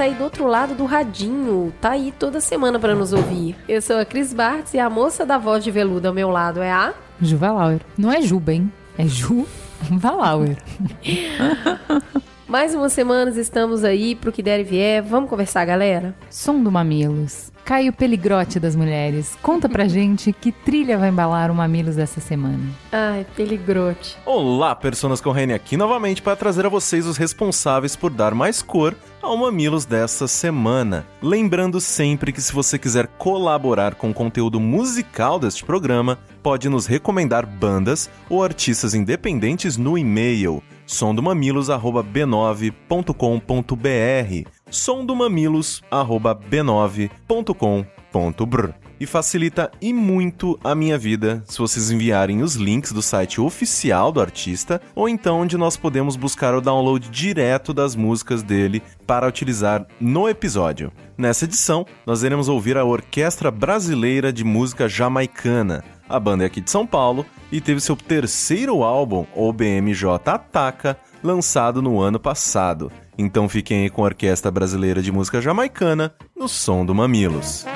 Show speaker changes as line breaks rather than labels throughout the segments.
está aí do outro lado do radinho, tá aí toda semana para nos ouvir. Eu sou a Cris Bartz e a moça da voz de veludo ao meu lado é a
Ju Valauer. Não é Juba, hein? É Ju Valauer.
Mais uma semana estamos aí pro que der e vier. Vamos conversar, galera?
Som do Mamilos. Caio Peligrote das mulheres. Conta pra gente que trilha vai embalar o Mamilos dessa semana.
Ai, Peligrote.
Olá, personas com Rene aqui novamente para trazer a vocês os responsáveis por dar mais cor ao Mamilos dessa semana. Lembrando sempre que se você quiser colaborar com o conteúdo musical deste programa, pode nos recomendar bandas ou artistas independentes no e-mail sondomamilos@b9.com.br sondomamilos@b9.com.br e facilita e muito a minha vida se vocês enviarem os links do site oficial do artista ou então onde nós podemos buscar o download direto das músicas dele para utilizar no episódio. Nessa edição, nós iremos ouvir a Orquestra Brasileira de Música Jamaicana. A banda é aqui de São Paulo e teve seu terceiro álbum, o BMJ Ataca, lançado no ano passado. Então fiquem aí com a Orquestra Brasileira de Música Jamaicana no som do Mamilos.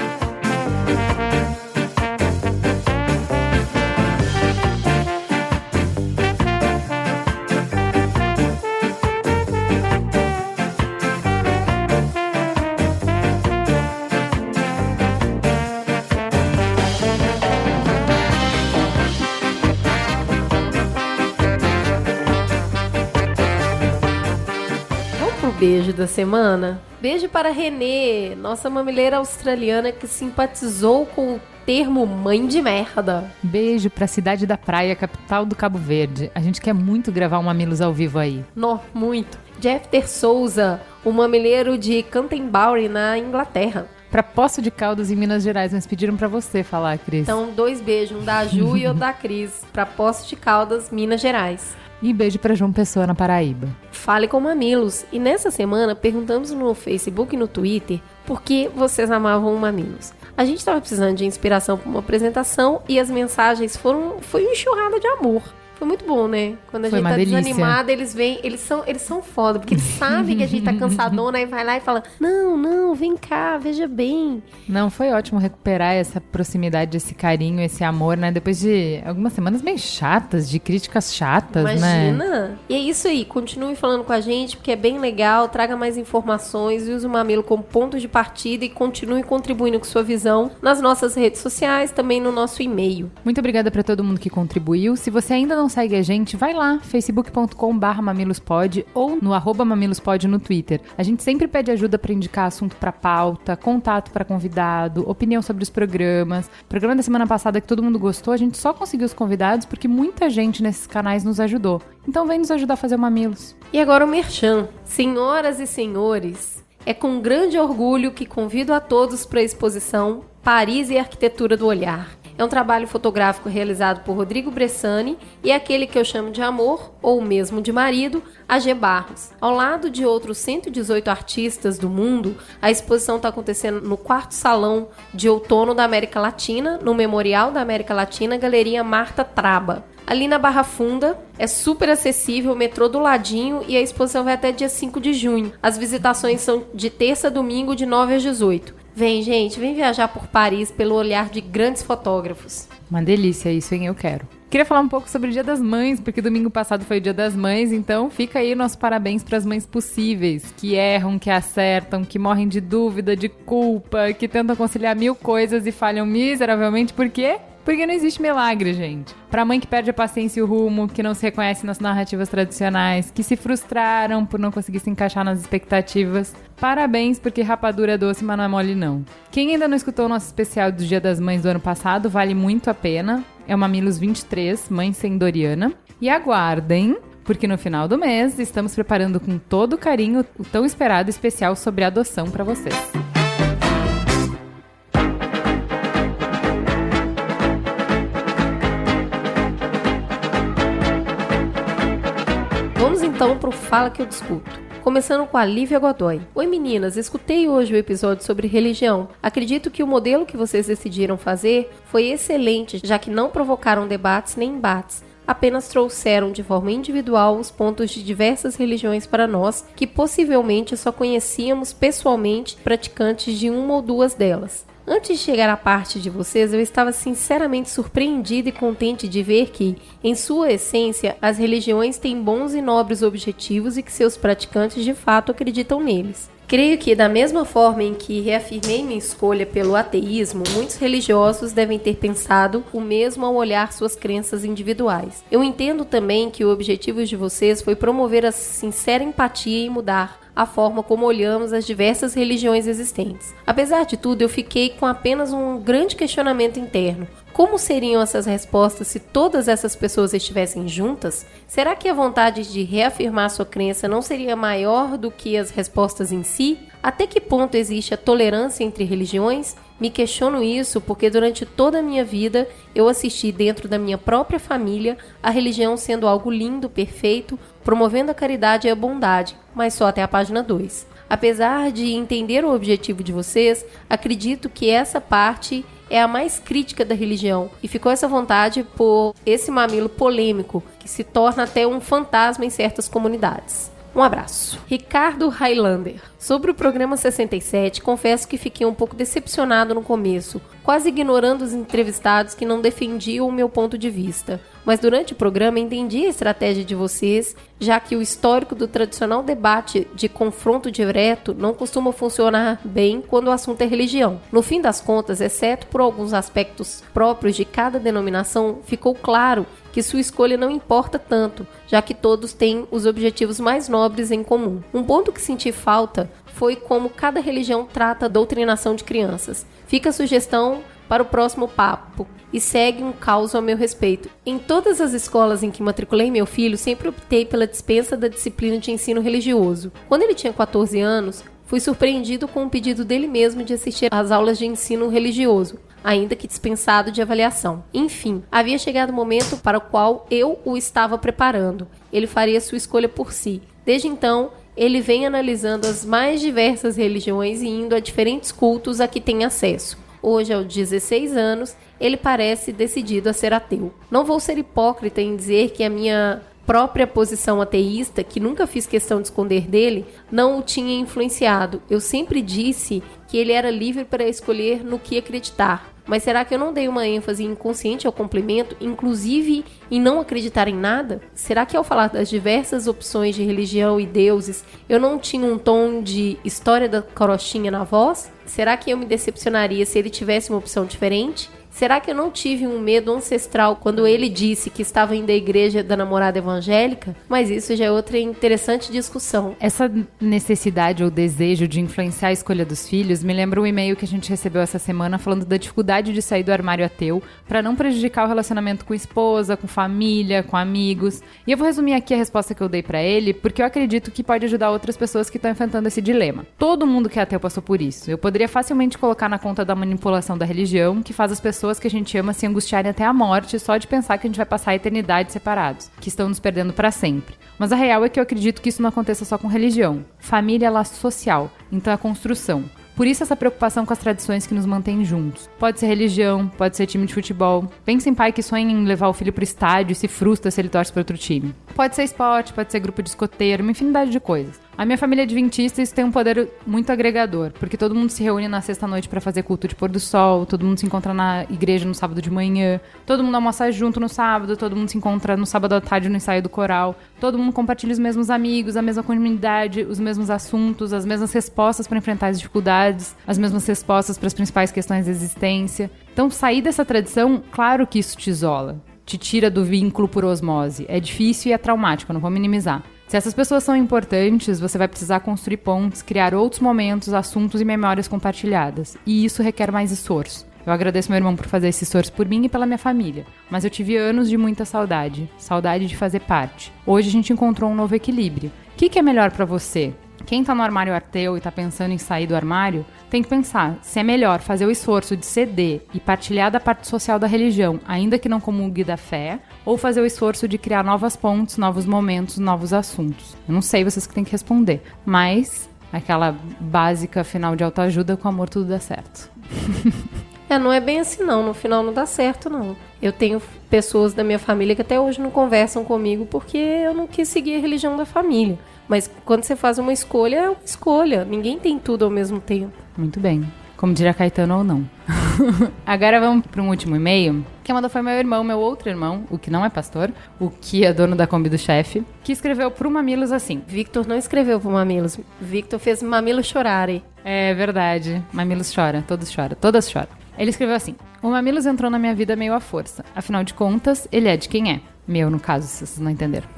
Thank you.
Beijo da semana? Beijo para Renê, nossa mamileira australiana que simpatizou com o termo mãe de merda.
Beijo pra cidade da praia, capital do Cabo Verde. A gente quer muito gravar um Mamilos ao vivo aí.
Nó, muito. Jeffter Souza, o mamileiro de Canterbury, na Inglaterra.
Pra Poço de Caldas, em Minas Gerais, mas pediram para você falar, Cris.
Então, dois beijos, um da Ju e outro da Cris. Pra Poço de Caldas, Minas Gerais.
E beijo para João Pessoa na Paraíba.
Fale com Mamilos. E nessa semana perguntamos no Facebook e no Twitter por que vocês amavam o Mamilos. A gente estava precisando de inspiração para uma apresentação e as mensagens foram foi uma enxurrada de amor. Foi muito bom, né? Quando a Foi gente tá delícia. desanimada, eles vêm, eles são, eles são foda, porque eles sabem que a gente tá cansadona e vai lá e fala: "Não, não, vem cá, veja bem".
Não, foi ótimo recuperar essa proximidade, esse carinho, esse amor, né? Depois de algumas semanas bem chatas, de críticas chatas,
Imagina. né? Imagina. E é isso aí, continue falando com a gente, porque é bem legal, traga mais informações, use o Mamilo como ponto de partida e continue contribuindo com sua visão nas nossas redes sociais, também no nosso e-mail.
Muito obrigada para todo mundo que contribuiu. Se você ainda não não segue a gente, vai lá, facebook.com.br mamilospod ou no arroba mamilospod no Twitter. A gente sempre pede ajuda para indicar assunto para pauta, contato para convidado, opinião sobre os programas. O programa da semana passada que todo mundo gostou, a gente só conseguiu os convidados porque muita gente nesses canais nos ajudou. Então vem nos ajudar a fazer o Mamilos.
E agora o Merchan. Senhoras e senhores, é com grande orgulho que convido a todos para a exposição Paris e Arquitetura do Olhar é um trabalho fotográfico realizado por Rodrigo Bressani e é aquele que eu chamo de amor, ou mesmo de marido, a G. Barros. Ao lado de outros 118 artistas do mundo, a exposição está acontecendo no quarto salão de outono da América Latina, no Memorial da América Latina, Galeria Marta Traba. Ali na Barra Funda, é super acessível, metrô do ladinho e a exposição vai até dia 5 de junho. As visitações são de terça a domingo, de 9 às 18. Vem, gente, vem viajar por Paris pelo olhar de grandes fotógrafos.
Uma delícia isso, hein? Eu quero. Queria falar um pouco sobre o Dia das Mães, porque domingo passado foi o Dia das Mães, então fica aí nosso parabéns para as mães possíveis, que erram, que acertam, que morrem de dúvida, de culpa, que tentam conciliar mil coisas e falham miseravelmente, por quê? Porque não existe milagre, gente. Pra mãe que perde a paciência e o rumo, que não se reconhece nas narrativas tradicionais, que se frustraram por não conseguir se encaixar nas expectativas, parabéns, porque rapadura é doce, mas não é mole não. Quem ainda não escutou o nosso especial do Dia das Mães do ano passado, vale muito a pena. É o Mamilos 23, Mãe Sem Doriana. E aguardem, porque no final do mês estamos preparando com todo carinho o tão esperado especial sobre adoção para vocês.
Então pro Fala que eu discuto. Começando com a Lívia Godoy. Oi meninas, escutei hoje o episódio sobre religião. Acredito que o modelo que vocês decidiram fazer foi excelente, já que não provocaram debates nem embates apenas trouxeram de forma individual os pontos de diversas religiões para nós, que possivelmente só conhecíamos pessoalmente praticantes de uma ou duas delas. Antes de chegar à parte de vocês, eu estava sinceramente surpreendida e contente de ver que, em sua essência, as religiões têm bons e nobres objetivos e que seus praticantes de fato acreditam neles. Creio que, da mesma forma em que reafirmei minha escolha pelo ateísmo, muitos religiosos devem ter pensado o mesmo ao olhar suas crenças individuais. Eu entendo também que o objetivo de vocês foi promover a sincera empatia e mudar a forma como olhamos as diversas religiões existentes. Apesar de tudo, eu fiquei com apenas um grande questionamento interno. Como seriam essas respostas se todas essas pessoas estivessem juntas? Será que a vontade de reafirmar sua crença não seria maior do que as respostas em si? Até que ponto existe a tolerância entre religiões? Me questiono isso porque durante toda a minha vida eu assisti dentro da minha própria família a religião sendo algo lindo, perfeito, promovendo a caridade e a bondade, mas só até a página 2. Apesar de entender o objetivo de vocês, acredito que essa parte é a mais crítica da religião e ficou essa vontade por esse mamilo polêmico que se torna até um fantasma em certas comunidades. Um abraço. Ricardo Highlander. Sobre o programa 67, confesso que fiquei um pouco decepcionado no começo, quase ignorando os entrevistados que não defendiam o meu ponto de vista. Mas durante o programa entendi a estratégia de vocês, já que o histórico do tradicional debate de confronto direto não costuma funcionar bem quando o assunto é religião. No fim das contas, exceto por alguns aspectos próprios de cada denominação, ficou claro que sua escolha não importa tanto, já que todos têm os objetivos mais nobres em comum. Um ponto que senti falta foi como cada religião trata a doutrinação de crianças. Fica a sugestão para o próximo papo e segue um caos ao meu respeito. Em todas as escolas em que matriculei meu filho, sempre optei pela dispensa da disciplina de ensino religioso. Quando ele tinha 14 anos, fui surpreendido com o pedido dele mesmo de assistir às aulas de ensino religioso, ainda que dispensado de avaliação. Enfim, havia chegado o momento para o qual eu o estava preparando. Ele faria sua escolha por si. Desde então, ele vem analisando as mais diversas religiões e indo a diferentes cultos a que tem acesso. Hoje, aos 16 anos, ele parece decidido a ser ateu. Não vou ser hipócrita em dizer que a minha própria posição ateísta, que nunca fiz questão de esconder dele, não o tinha influenciado. Eu sempre disse que ele era livre para escolher no que acreditar. Mas será que eu não dei uma ênfase inconsciente ao complemento, inclusive em não acreditar em nada? Será que ao falar das diversas opções de religião e deuses, eu não tinha um tom de história da carochinha na voz? Será que eu me decepcionaria se ele tivesse uma opção diferente? Será que eu não tive um medo ancestral quando ele disse que estava indo à igreja da namorada evangélica? Mas isso já é outra interessante discussão.
Essa necessidade ou desejo de influenciar a escolha dos filhos me lembra um e-mail que a gente recebeu essa semana falando da dificuldade de sair do armário ateu para não prejudicar o relacionamento com esposa, com família, com amigos. E eu vou resumir aqui a resposta que eu dei para ele, porque eu acredito que pode ajudar outras pessoas que estão enfrentando esse dilema. Todo mundo que é ateu passou por isso. Eu poderia facilmente colocar na conta da manipulação da religião, que faz as pessoas pessoas que a gente ama se angustiarem até a morte só de pensar que a gente vai passar a eternidade separados, que estão nos perdendo para sempre. Mas a real é que eu acredito que isso não aconteça só com religião. Família é laço social, então é construção. Por isso essa preocupação com as tradições que nos mantêm juntos. Pode ser religião, pode ser time de futebol. Pensa em pai que sonha em levar o filho pro estádio e se frustra se ele torce para outro time. Pode ser esporte, pode ser grupo de escoteiro, uma infinidade de coisas. A minha família é adventista isso tem um poder muito agregador, porque todo mundo se reúne na sexta-noite para fazer culto de pôr do sol, todo mundo se encontra na igreja no sábado de manhã, todo mundo almoça junto no sábado, todo mundo se encontra no sábado à tarde no ensaio do coral, todo mundo compartilha os mesmos amigos, a mesma comunidade, os mesmos assuntos, as mesmas respostas para enfrentar as dificuldades, as mesmas respostas para as principais questões da existência. Então, sair dessa tradição, claro que isso te isola, te tira do vínculo por osmose. É difícil e é traumático, não vou minimizar. Se essas pessoas são importantes, você vai precisar construir pontes, criar outros momentos, assuntos e memórias compartilhadas. E isso requer mais esforço. Eu agradeço meu irmão por fazer esse esforço por mim e pela minha família. Mas eu tive anos de muita saudade. Saudade de fazer parte. Hoje a gente encontrou um novo equilíbrio. O que, que é melhor para você? Quem tá no armário ateu e tá pensando em sair do armário, tem que pensar se é melhor fazer o esforço de ceder e partilhar da parte social da religião, ainda que não comungue da fé, ou fazer o esforço de criar novas pontes, novos momentos, novos assuntos. Eu não sei, vocês que têm que responder. Mas aquela básica final de autoajuda, com amor tudo dá certo.
É, não é bem assim não, no final não dá certo não. Eu tenho pessoas da minha família que até hoje não conversam comigo porque eu não quis seguir a religião da família. Mas quando você faz uma escolha, é uma escolha. Ninguém tem tudo ao mesmo tempo.
Muito bem. Como diria Caetano ou não. Agora vamos para um último e-mail. Quem mandou foi meu irmão, meu outro irmão, o que não é pastor, o que é dono da Kombi do chefe, que escreveu pro Mamilos assim.
Victor não escreveu pro Mamilos. Victor fez Mamilos chorarem.
É verdade. Mamilos chora, todos choram, todas choram. Ele escreveu assim: O Mamilos entrou na minha vida meio à força. Afinal de contas, ele é de quem é. Meu, no caso, se vocês não entenderam.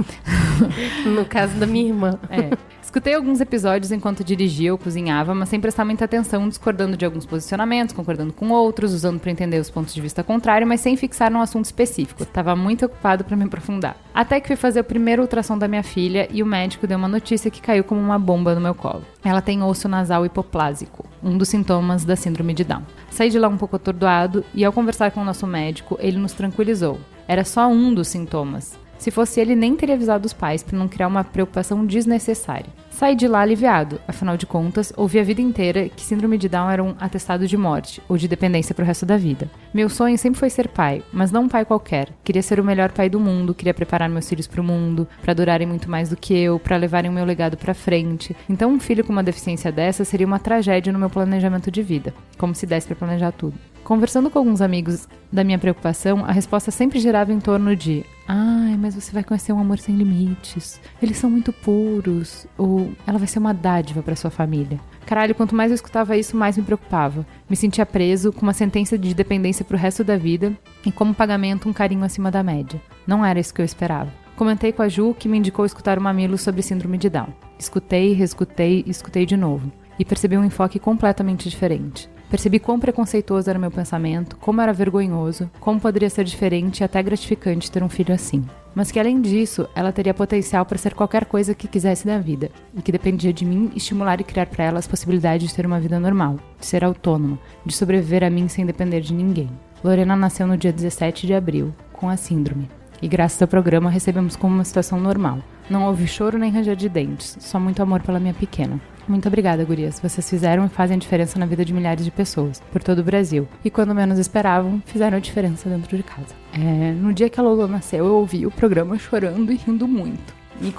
no caso da minha irmã.
É. Escutei alguns episódios enquanto dirigia ou cozinhava, mas sem prestar muita atenção, discordando de alguns posicionamentos, concordando com outros, usando para entender os pontos de vista contrários, mas sem fixar num assunto específico. Tava muito ocupado para me aprofundar. Até que fui fazer o primeiro ultrassom da minha filha e o médico deu uma notícia que caiu como uma bomba no meu colo. Ela tem osso nasal hipoplásico, um dos sintomas da síndrome de Down. Saí de lá um pouco atordoado e ao conversar com o nosso médico, ele nos tranquilizou. Era só um dos sintomas. Se fosse ele, nem teria avisado os pais para não criar uma preocupação desnecessária. Saí de lá aliviado, afinal de contas, ouvi a vida inteira que síndrome de Down era um atestado de morte ou de dependência para o resto da vida. Meu sonho sempre foi ser pai, mas não um pai qualquer. Queria ser o melhor pai do mundo, queria preparar meus filhos para o mundo, para durarem muito mais do que eu, para levarem o meu legado para frente. Então, um filho com uma deficiência dessa seria uma tragédia no meu planejamento de vida, como se desse para planejar tudo. Conversando com alguns amigos da minha preocupação, a resposta sempre girava em torno de: Ai, mas você vai conhecer um amor sem limites. Eles são muito puros. Ou ela vai ser uma dádiva para sua família. Caralho, quanto mais eu escutava isso, mais me preocupava. Me sentia preso, com uma sentença de dependência pro resto da vida e, como pagamento, um carinho acima da média. Não era isso que eu esperava. Comentei com a Ju, que me indicou escutar o Mamilo sobre síndrome de Down. Escutei, reescutei e escutei de novo. E percebi um enfoque completamente diferente. Percebi quão preconceituoso era meu pensamento, como era vergonhoso, como poderia ser diferente e até gratificante ter um filho assim. Mas que além disso, ela teria potencial para ser qualquer coisa que quisesse da vida, e que dependia de mim estimular e criar para ela as possibilidades de ter uma vida normal, de ser autônoma, de sobreviver a mim sem depender de ninguém. Lorena nasceu no dia 17 de abril, com a síndrome, e graças ao programa recebemos como uma situação normal. Não houve choro nem ranger de dentes, só muito amor pela minha pequena. Muito obrigada, gurias. Vocês fizeram e fazem diferença na vida de milhares de pessoas, por todo o Brasil. E quando menos esperavam, fizeram a diferença dentro de casa. É, no dia que a Lolo nasceu, eu ouvi o programa chorando e rindo muito. Me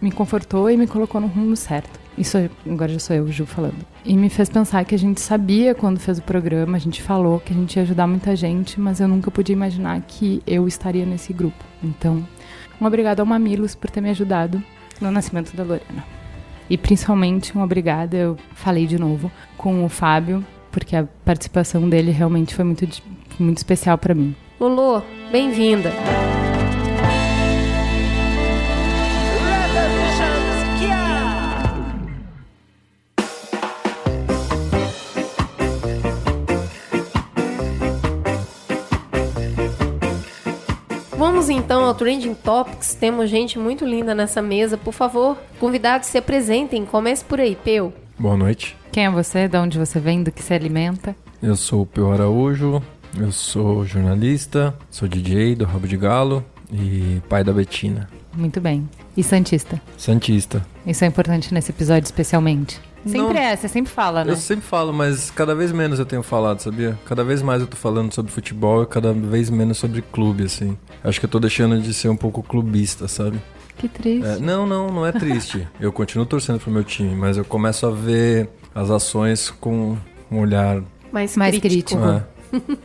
me confortou e me colocou no rumo certo. Isso agora já sou eu, Ju, falando. E me fez pensar que a gente sabia quando fez o programa, a gente falou que a gente ia ajudar muita gente, mas eu nunca podia imaginar que eu estaria nesse grupo. Então, um obrigado ao Mamilos por ter me ajudado no nascimento da Lorena. E principalmente um obrigada, eu falei de novo, com o Fábio, porque a participação dele realmente foi muito, muito especial para mim.
Lulu, bem-vinda. Vamos então ao Trending Topics. Temos gente muito linda nessa mesa. Por favor, convidados se apresentem. Comece por aí, Peu.
Boa noite.
Quem é você? De onde você vem? Do que se alimenta?
Eu sou o Peu Araújo. Eu sou jornalista, sou DJ do Rabo de Galo e pai da Betina.
Muito bem. E Santista?
Santista.
Isso é importante nesse episódio especialmente. Sempre
Não,
é, você sempre fala, né?
Eu sempre falo, mas cada vez menos eu tenho falado, sabia? Cada vez mais eu tô falando sobre futebol e cada vez menos sobre clube, assim. Acho que eu tô deixando de ser um pouco clubista, sabe?
Que triste.
É, não, não, não é triste. eu continuo torcendo pro meu time, mas eu começo a ver as ações com um olhar
mais,
mais
crítico.
crítico. É.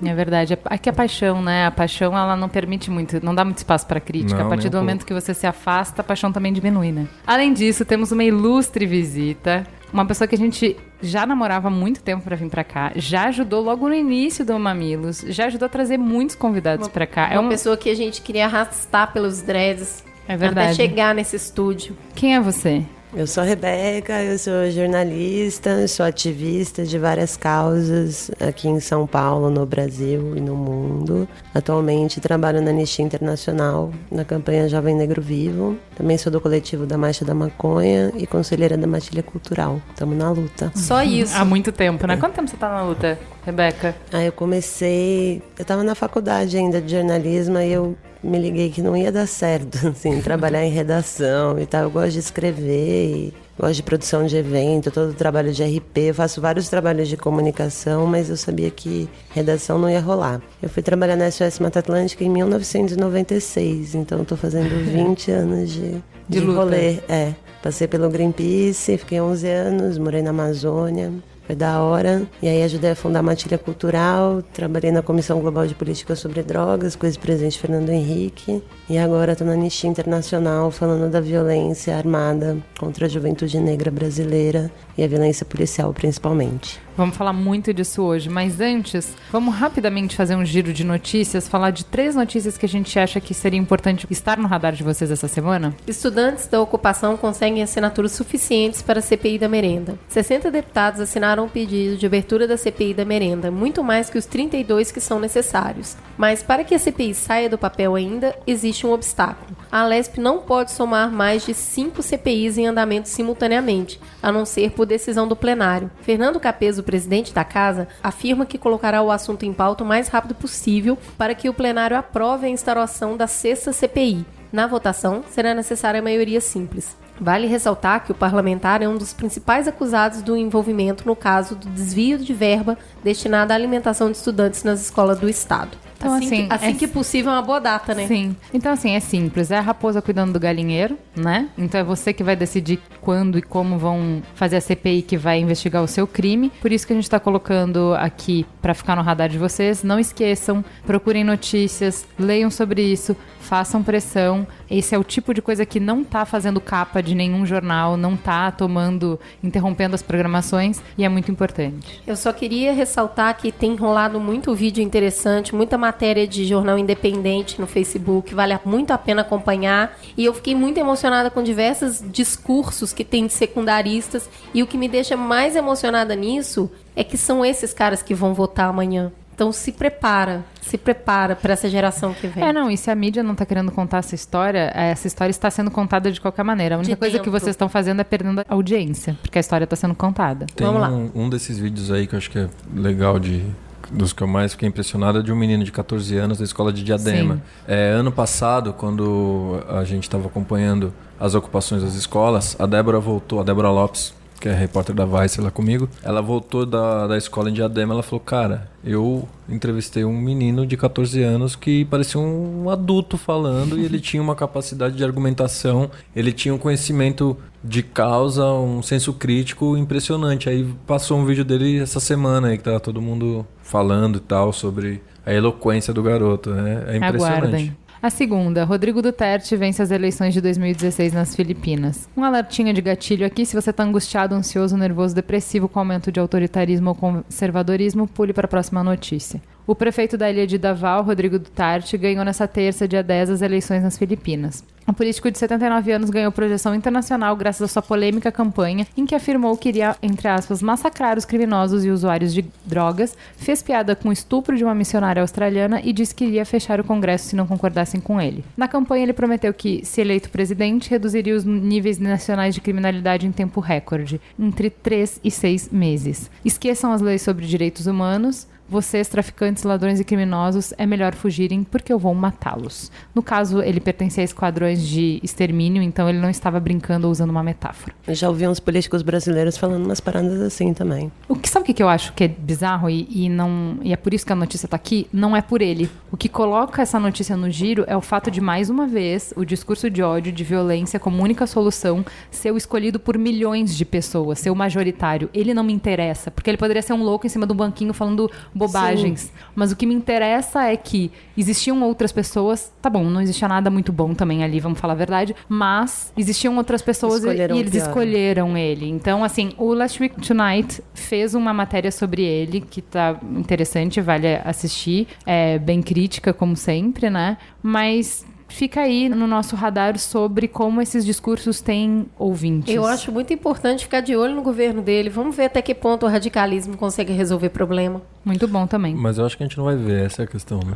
É verdade. Aqui a paixão, né? A paixão, ela não permite muito, não dá muito espaço para crítica.
Não,
a partir do
um
momento que você se afasta, a paixão também diminui, né? Além disso, temos uma ilustre visita. Uma pessoa que a gente já namorava há muito tempo para vir para cá, já ajudou logo no início do Mamilos, já ajudou a trazer muitos convidados para cá.
É uma, uma pessoa que a gente queria arrastar pelos dreads.
É verdade.
Até chegar nesse estúdio.
Quem é você?
Eu sou a Rebeca, eu sou jornalista, sou ativista de várias causas aqui em São Paulo, no Brasil e no mundo. Atualmente trabalho na Anistia Internacional, na campanha Jovem Negro Vivo. Também sou do coletivo da Marcha da Maconha e conselheira da Matilha Cultural. Estamos na luta.
Só isso.
Há muito tempo, né? Quanto tempo você está na luta, Rebeca?
Ah, eu comecei. Eu estava na faculdade ainda de jornalismo e eu me liguei que não ia dar certo, assim, trabalhar em redação e tal. Eu gosto de escrever e gosto de produção de evento, todo o trabalho de RP. Eu faço vários trabalhos de comunicação, mas eu sabia que redação não ia rolar. Eu fui trabalhar na SOS Mata Atlântica em 1996, então estou fazendo 20 anos de,
de, de
rolê. É, passei pelo Greenpeace, fiquei 11 anos, morei na Amazônia. Foi da hora. E aí ajudei a fundar a Matilha Cultural, trabalhei na Comissão Global de Política sobre Drogas com o ex-presidente Fernando Henrique. E agora estou na Anistia Internacional falando da violência armada contra a juventude negra brasileira e a violência policial principalmente.
Vamos falar muito disso hoje, mas antes, vamos rapidamente fazer um giro de notícias, falar de três notícias que a gente acha que seria importante estar no radar de vocês essa semana.
Estudantes da ocupação conseguem assinaturas suficientes para a CPI da merenda. 60 deputados assinaram o pedido de abertura da CPI da merenda, muito mais que os 32 que são necessários. Mas para que a CPI saia do papel ainda, existe um obstáculo. A Alesp não pode somar mais de cinco CPIs em andamento simultaneamente, a não ser por decisão do plenário. Fernando Capeso presidente da casa, afirma que colocará o assunto em pauta o mais rápido possível para que o plenário aprove a instauração da sexta CPI. Na votação, será necessária a maioria simples. Vale ressaltar que o parlamentar é um dos principais acusados do envolvimento no caso do desvio de verba destinada à alimentação de estudantes nas escolas do Estado. Então, assim, assim, que, assim é... que possível é uma boa data, né?
Sim. Então, assim, é simples. É a raposa cuidando do galinheiro, né? Então é você que vai decidir quando e como vão fazer a CPI que vai investigar o seu crime. Por isso que a gente está colocando aqui para ficar no radar de vocês. Não esqueçam, procurem notícias, leiam sobre isso, façam pressão. Esse é o tipo de coisa que não tá fazendo capa de nenhum jornal, não tá tomando, interrompendo as programações e é muito importante.
Eu só queria ressaltar que tem rolado muito vídeo interessante, muita matéria de jornal independente no Facebook, vale muito a pena acompanhar. E eu fiquei muito emocionada com diversos discursos que tem de secundaristas e o que me deixa mais emocionada nisso é que são esses caras que vão votar amanhã. Então se prepara, se prepara para essa geração que vem.
É, não, e se a mídia não está querendo contar essa história, essa história está sendo contada de qualquer maneira. A única de coisa dentro. que vocês estão fazendo é perdendo a audiência, porque a história está sendo contada.
Tem
Vamos lá.
Um, um desses vídeos aí que eu acho que é legal de dos que eu mais fiquei impressionado é de um menino de 14 anos da escola de Diadema. É, ano passado, quando a gente estava acompanhando as ocupações das escolas, a Débora voltou, a Débora Lopes, que é repórter da Vice lá comigo, ela voltou da, da escola em Diadema, ela falou, cara, eu entrevistei um menino de 14 anos que parecia um adulto falando e ele tinha uma capacidade de argumentação, ele tinha um conhecimento de causa, um senso crítico impressionante. Aí passou um vídeo dele essa semana aí que tava todo mundo falando e tal sobre a eloquência do garoto, né? É impressionante. Aguardem.
A segunda, Rodrigo Duterte vence as eleições de 2016 nas Filipinas. Um alertinho de gatilho aqui, se você está angustiado, ansioso, nervoso, depressivo com aumento de autoritarismo ou conservadorismo, pule para a próxima notícia. O prefeito da ilha de Davao, Rodrigo Duterte, ganhou nessa terça, dia 10, as eleições nas Filipinas. O político de 79 anos ganhou projeção internacional graças à sua polêmica campanha, em que afirmou que iria, entre aspas, massacrar os criminosos e usuários de drogas, fez piada com o estupro de uma missionária australiana e disse que iria fechar o Congresso se não concordassem com ele. Na campanha, ele prometeu que, se eleito presidente, reduziria os níveis nacionais de criminalidade em tempo recorde, entre 3 e 6 meses. Esqueçam as leis sobre direitos humanos vocês, traficantes, ladrões e criminosos, é melhor fugirem porque eu vou matá-los. No caso, ele pertencia a esquadrões de extermínio, então ele não estava brincando ou usando uma metáfora.
Eu já ouvi uns políticos brasileiros falando umas paradas assim também.
O que sabe o que eu acho que é bizarro e, e não e é por isso que a notícia está aqui? Não é por ele. O que coloca essa notícia no giro é o fato de mais uma vez o discurso de ódio, de violência como única solução ser o escolhido por milhões de pessoas, ser o majoritário. Ele não me interessa, porque ele poderia ser um louco em cima do banquinho falando bobagens. Sim. Mas o que me interessa é que existiam outras pessoas. Tá bom, não existia nada muito bom também ali. vamos falar a verdade, mas existiam outras pessoas e,
Escolheram
e eles
pior.
escolheram ele. Então, assim, o Last Week Tonight fez uma matéria sobre ele que tá interessante, vale assistir. É bem crítica, como sempre, né? Mas fica aí no nosso radar sobre como esses discursos têm ouvintes.
Eu acho muito importante ficar de olho no governo dele. Vamos ver até que ponto o radicalismo consegue resolver problema.
muito bom também.
Mas eu acho que a gente não vai ver, essa é a questão, né?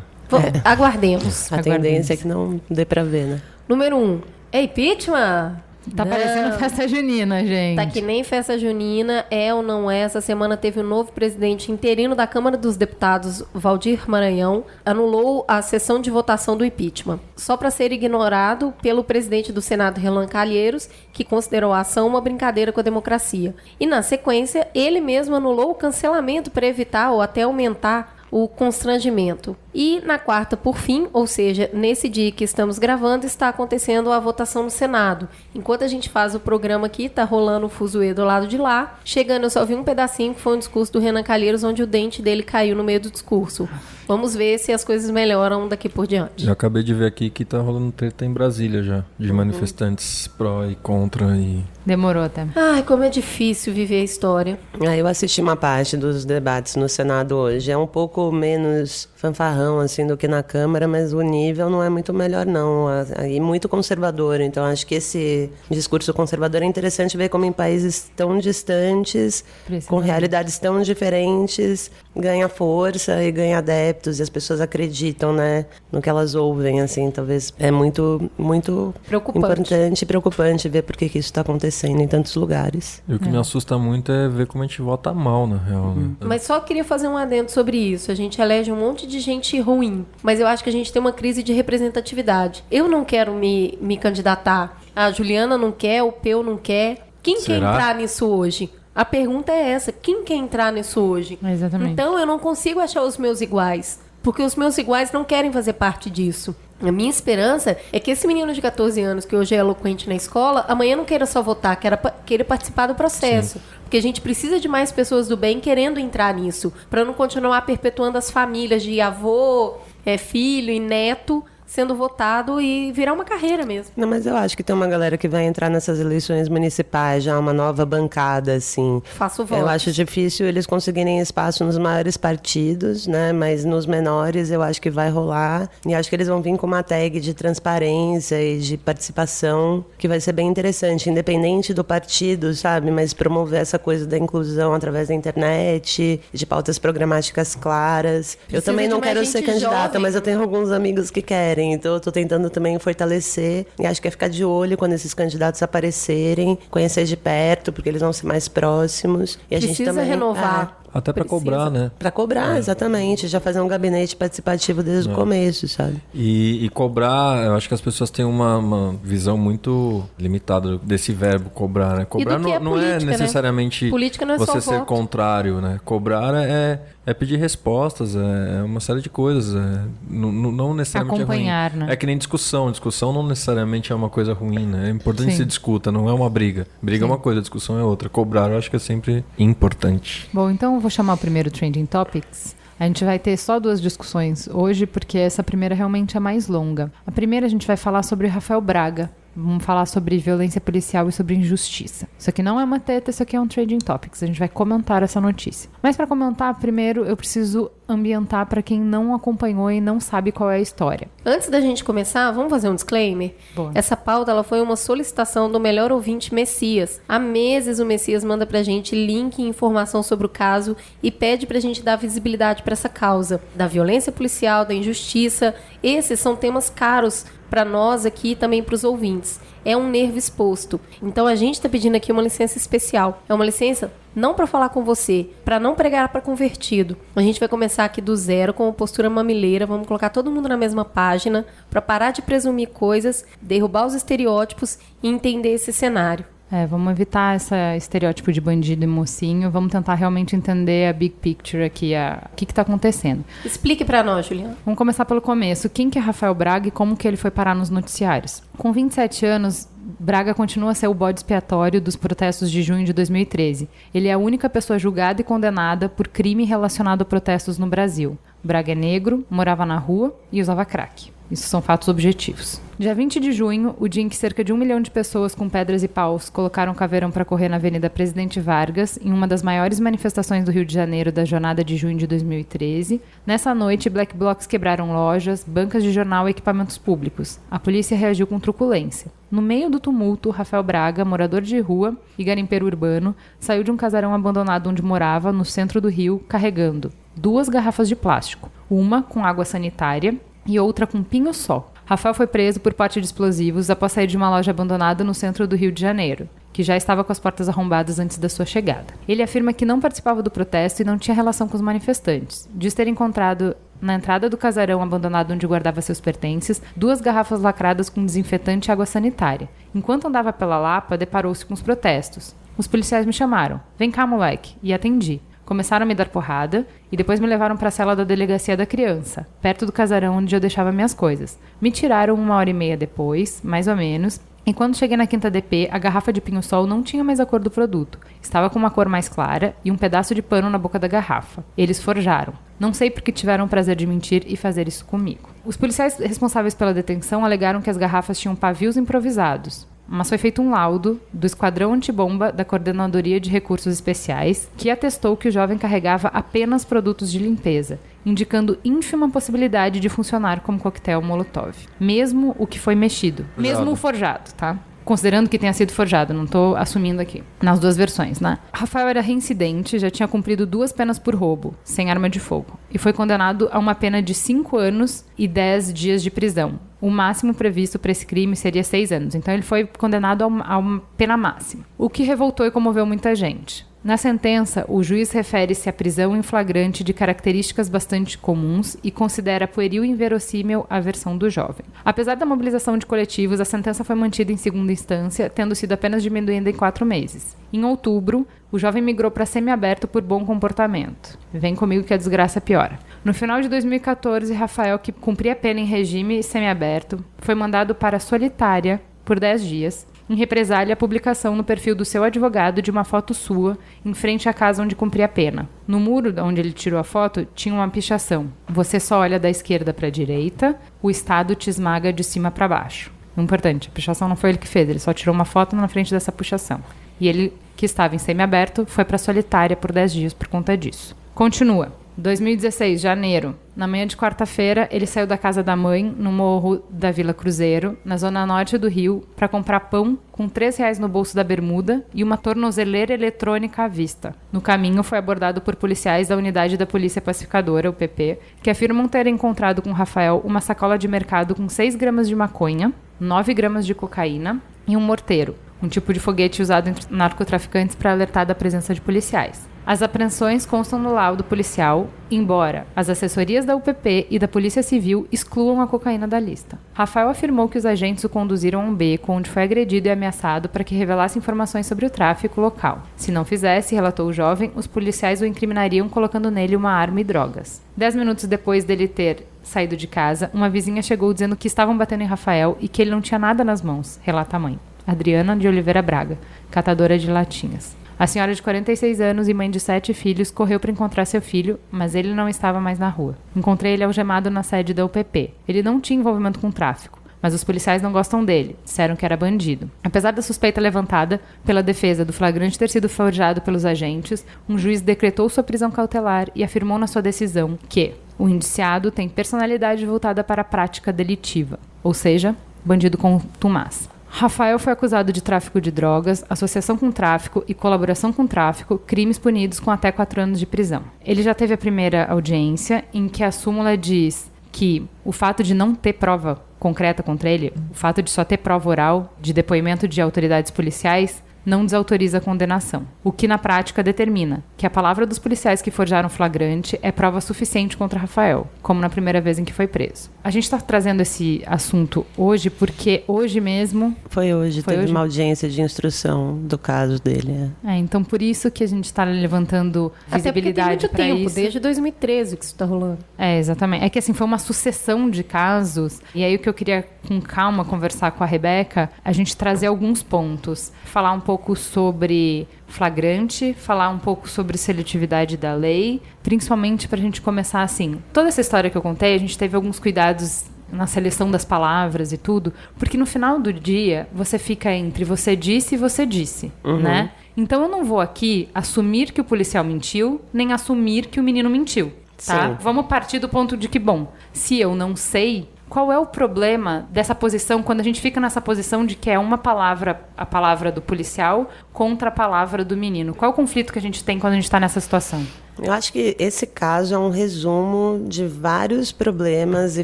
Aguardemos.
A
Aguardemos.
tendência é que não dê pra ver, né?
Número um. É impeachment?
Tá
Não.
parecendo festa junina, gente.
Tá que nem festa junina, é ou não é. Essa semana teve o novo presidente interino da Câmara dos Deputados, Valdir Maranhão, anulou a sessão de votação do impeachment. Só para ser ignorado pelo presidente do Senado, Relan Calheiros, que considerou a ação uma brincadeira com a democracia. E na sequência, ele mesmo anulou o cancelamento para evitar ou até aumentar o constrangimento. E na quarta, por fim, ou seja, nesse dia que estamos gravando, está acontecendo a votação no Senado. Enquanto a gente faz o programa aqui, tá rolando o fuzuê do lado de lá. Chegando, eu só vi um pedacinho que foi um discurso do Renan Calheiros, onde o dente dele caiu no meio do discurso. Vamos ver se as coisas melhoram daqui por diante.
Já acabei de ver aqui que tá rolando treta em Brasília já, de manifestantes pró e contra e
Demorou até.
Ai, como é difícil viver a história.
Ah, eu assisti uma parte dos debates no Senado hoje. É um pouco menos fanfarrão assim do que na Câmara, mas o nível não é muito melhor não. E muito conservador. Então acho que esse discurso conservador é interessante ver como em países tão distantes, com realidades tão diferentes, ganha força e ganha adeptos e as pessoas acreditam, né, no que elas ouvem assim. Talvez é muito muito
Preocupante.
importante e preocupante ver por que que isso está acontecendo em tantos lugares.
E o que me assusta muito é ver como a gente vota mal, na real, né?
Mas só queria fazer um adendo sobre isso. A gente elege um monte de gente ruim, mas eu acho que a gente tem uma crise de representatividade. Eu não quero me, me candidatar. A Juliana não quer, o Peu não quer. Quem quer
Será?
entrar nisso hoje? A pergunta é essa: quem quer entrar nisso hoje?
Exatamente.
Então eu não consigo achar os meus iguais, porque os meus iguais não querem fazer parte disso. A minha esperança é que esse menino de 14 anos, que hoje é eloquente na escola, amanhã não queira só votar, queira, queira participar do processo. Porque a gente precisa de mais pessoas do bem querendo entrar nisso, para não continuar perpetuando as famílias de avô, é, filho e neto sendo votado e virar uma carreira mesmo.
Não, mas eu acho que tem uma galera que vai entrar nessas eleições municipais, já uma nova bancada, assim.
Faço voto.
Eu acho difícil eles conseguirem espaço nos maiores partidos, né? Mas nos menores eu acho que vai rolar. E acho que eles vão vir com uma tag de transparência e de participação que vai ser bem interessante, independente do partido, sabe? Mas promover essa coisa da inclusão através da internet, de pautas programáticas claras. eu
Precisa
também
de
não quero ser candidata,
jovem.
mas eu tenho alguns amigos que querem, então eu tô tentando também fortalecer. E acho que é ficar de olho quando esses candidatos aparecerem, conhecer de perto, porque eles vão ser mais próximos. E a gente
Precisa
também
renovar.
Até
Precisa.
cobrar, né?
Para cobrar, exatamente. Já fazer um gabinete participativo desde o começo, sabe?
E, e cobrar, eu acho que as pessoas têm uma, uma visão muito limitada desse verbo cobrar, né? Cobrar não,
é
não
política,
é
né?
necessariamente
Política não é só
você ser
voto.
contrário, né? Cobrar é, é pedir respostas, é, é uma série de coisas. É, não, não- necessariamente
Acompanhar,
é ruim.
né?
É que nem discussão. Discussão não necessariamente é uma coisa ruim, né? É importante
Sim.
se discuta, não é uma briga. Briga é uma coisa, discussão é outra. Cobrar eu acho que é sempre importante.
Bom, então vou chamar o primeiro Trending Topics. A gente vai ter só duas discussões hoje, porque essa primeira realmente é mais longa. A primeira a gente vai falar sobre Rafael Braga. Vamos falar sobre violência policial e sobre injustiça. Isso aqui não é uma teta, isso aqui é um Trading Topics. A gente vai comentar essa notícia. Mas para comentar, primeiro eu preciso ambientar para quem não acompanhou e não sabe qual é a história.
Antes da gente começar, vamos fazer um disclaimer?
Boa.
Essa pauta ela foi uma solicitação do melhor ouvinte Messias. Há meses o Messias manda pra gente link e informação sobre o caso e pede pra gente dar visibilidade pra essa causa da violência policial, da injustiça. Esses são temas caros para nós aqui e também para os ouvintes. É um nervo exposto. Então a gente está pedindo aqui uma licença especial. É uma licença não para falar com você, para não pregar para convertido. A gente vai começar aqui do zero com uma postura mamileira, vamos colocar todo mundo na mesma página para parar de presumir coisas, derrubar os estereótipos e entender esse cenário.
É, vamos evitar esse estereótipo de bandido e mocinho. Vamos tentar realmente entender a big picture aqui, a... o que está acontecendo.
Explique para nós, Juliana.
Vamos começar pelo começo. Quem que é Rafael Braga e como que ele foi parar nos noticiários? Com 27 anos, Braga continua a ser o bode expiatório dos protestos de junho de 2013. Ele é a única pessoa julgada e condenada por crime relacionado a protestos no Brasil. Braga é negro, morava na rua e usava crack. Isso são fatos objetivos. Dia 20 de junho, o dia em que cerca de um milhão de pessoas com pedras e paus colocaram caveirão para correr na Avenida Presidente Vargas, em uma das maiores manifestações do Rio de Janeiro da jornada de junho de 2013. Nessa noite, black blocs quebraram lojas, bancas de jornal e equipamentos públicos. A polícia reagiu com truculência. No meio do tumulto, Rafael Braga, morador de rua e garimpeiro urbano, saiu de um casarão abandonado onde morava, no centro do Rio, carregando duas garrafas de plástico, uma com água sanitária e outra com pinho-sol. Rafael foi preso por porte de explosivos após sair de uma loja abandonada no centro do Rio de Janeiro, que já estava com as portas arrombadas antes da sua chegada. Ele afirma que não participava do protesto e não tinha relação com os manifestantes. Diz ter encontrado na entrada do casarão abandonado onde guardava seus pertences, duas garrafas lacradas com desinfetante e água sanitária. Enquanto andava pela Lapa, deparou-se com os protestos. Os policiais me chamaram. Vem cá, moleque. E atendi. Começaram a me dar porrada e depois me levaram para a cela da delegacia da criança, perto do casarão onde eu deixava minhas coisas. Me tiraram uma hora e meia depois, mais ou menos, e quando cheguei na quinta DP, a garrafa de pinho-sol não tinha mais a cor do produto. Estava com uma cor mais clara e um pedaço de pano na boca da garrafa. Eles forjaram. Não sei porque tiveram o prazer de mentir e fazer isso comigo. Os policiais responsáveis pela detenção alegaram que as garrafas tinham pavios improvisados mas foi feito um laudo do Esquadrão Antibomba da Coordenadoria de Recursos Especiais, que atestou que o jovem carregava apenas produtos de limpeza, indicando ínfima possibilidade de funcionar como coquetel Molotov. Mesmo o que foi mexido. Mesmo o forjado, tá? Considerando que tenha sido forjado, não estou assumindo aqui. Nas duas versões, né? Rafael era reincidente, já tinha cumprido duas penas por roubo, sem arma de fogo, e foi condenado a uma pena de 5 anos e 10 dias de prisão. O máximo previsto para esse crime seria 6 anos, então ele foi condenado a uma, a uma pena máxima. O que revoltou e comoveu muita gente. Na sentença, o juiz refere-se à prisão em flagrante de características bastante comuns e considera pueril e inverossímil a versão do jovem. Apesar da mobilização de coletivos, a sentença foi mantida em segunda instância, tendo sido apenas diminuída em quatro meses. Em outubro, o jovem migrou para semiaberto por bom comportamento. Vem comigo que a desgraça piora. No final de 2014, Rafael, que cumpria pena em regime semiaberto, foi mandado para solitária por 10 dias em represália à publicação no perfil do seu advogado de uma foto sua em frente à casa onde cumpria a pena. No muro onde ele tirou a foto tinha uma pichação: Você só olha da esquerda para a direita, o Estado te esmaga de cima para baixo. Importante, a pichação não foi ele que fez, ele só tirou uma foto na frente dessa puxação. E ele, que estava em semiaberto, foi para solitária por 10 dias por conta disso. Continua. 2016, janeiro. Na manhã de quarta-feira, ele saiu da casa da mãe, no morro da Vila Cruzeiro, na zona norte do Rio, para comprar pão com três reais no bolso da bermuda e uma tornozeleira eletrônica à vista. No caminho, foi abordado por policiais da unidade da Polícia Pacificadora, o PP, que afirmam ter encontrado com Rafael uma sacola de mercado com 6 gramas de maconha, 9 gramas de cocaína e um morteiro, um tipo de foguete usado entre narcotraficantes para alertar da presença de policiais. As apreensões constam no laudo policial, embora as assessorias da UPP e da Polícia Civil excluam a cocaína da lista. Rafael afirmou que os agentes o conduziram a um beco onde foi agredido e ameaçado para que revelasse informações sobre o tráfico local. Se não fizesse, relatou o jovem, os policiais o incriminariam colocando nele uma arma e drogas. Dez minutos depois dele ter saído de casa, uma vizinha chegou dizendo que estavam batendo em Rafael e que ele não tinha nada nas mãos, relata a mãe. Adriana de Oliveira Braga, catadora de latinhas. A senhora de 46 anos e mãe de sete filhos correu para encontrar seu filho, mas ele não estava mais na rua. Encontrei ele algemado na sede da UPP. Ele não tinha envolvimento com tráfico mas os policiais não gostam dele, disseram que era bandido. Apesar da suspeita levantada pela defesa do flagrante ter sido forjado pelos agentes, um juiz decretou sua prisão cautelar e afirmou na sua decisão que o indiciado tem personalidade voltada para a prática delitiva, ou seja, bandido contumaz. Rafael foi acusado de tráfico de drogas, associação com tráfico e colaboração com tráfico, crimes punidos com até quatro anos de prisão. Ele já teve a primeira audiência, em que a súmula diz que o fato de não ter prova concreta contra ele, o fato de só ter prova oral de depoimento de autoridades policiais, não desautoriza a condenação, o que na prática determina que a palavra dos policiais que forjaram o flagrante é prova suficiente contra Rafael, como na primeira vez em que foi preso. A gente está trazendo esse assunto hoje porque hoje mesmo.
Foi hoje, foi teve hoje? uma audiência de instrução do caso dele.
É, é então por isso que a gente está levantando visibilidade para isso.
Desde 2013 que isso está rolando.
É, exatamente. É que assim, foi uma sucessão de casos, e aí o que eu queria com calma conversar com a Rebeca, a gente trazer alguns pontos. Falar um pouco sobre flagrante, falar um pouco sobre seletividade da lei, principalmente para a gente começar assim. Toda essa história que eu contei, a gente teve alguns cuidados na seleção das palavras e tudo, porque no final do dia você fica entre você disse e você disse, uhum. né? Então eu não vou aqui assumir que o policial mentiu, nem assumir que o menino mentiu, tá? Sim. Vamos partir do ponto de que, bom, se eu não sei, qual é o problema dessa posição quando a gente fica nessa posição de que é uma palavra, a palavra do policial, contra a palavra do menino? Qual é o conflito que a gente tem quando a gente está nessa situação?
Eu acho que esse caso é um resumo de vários problemas e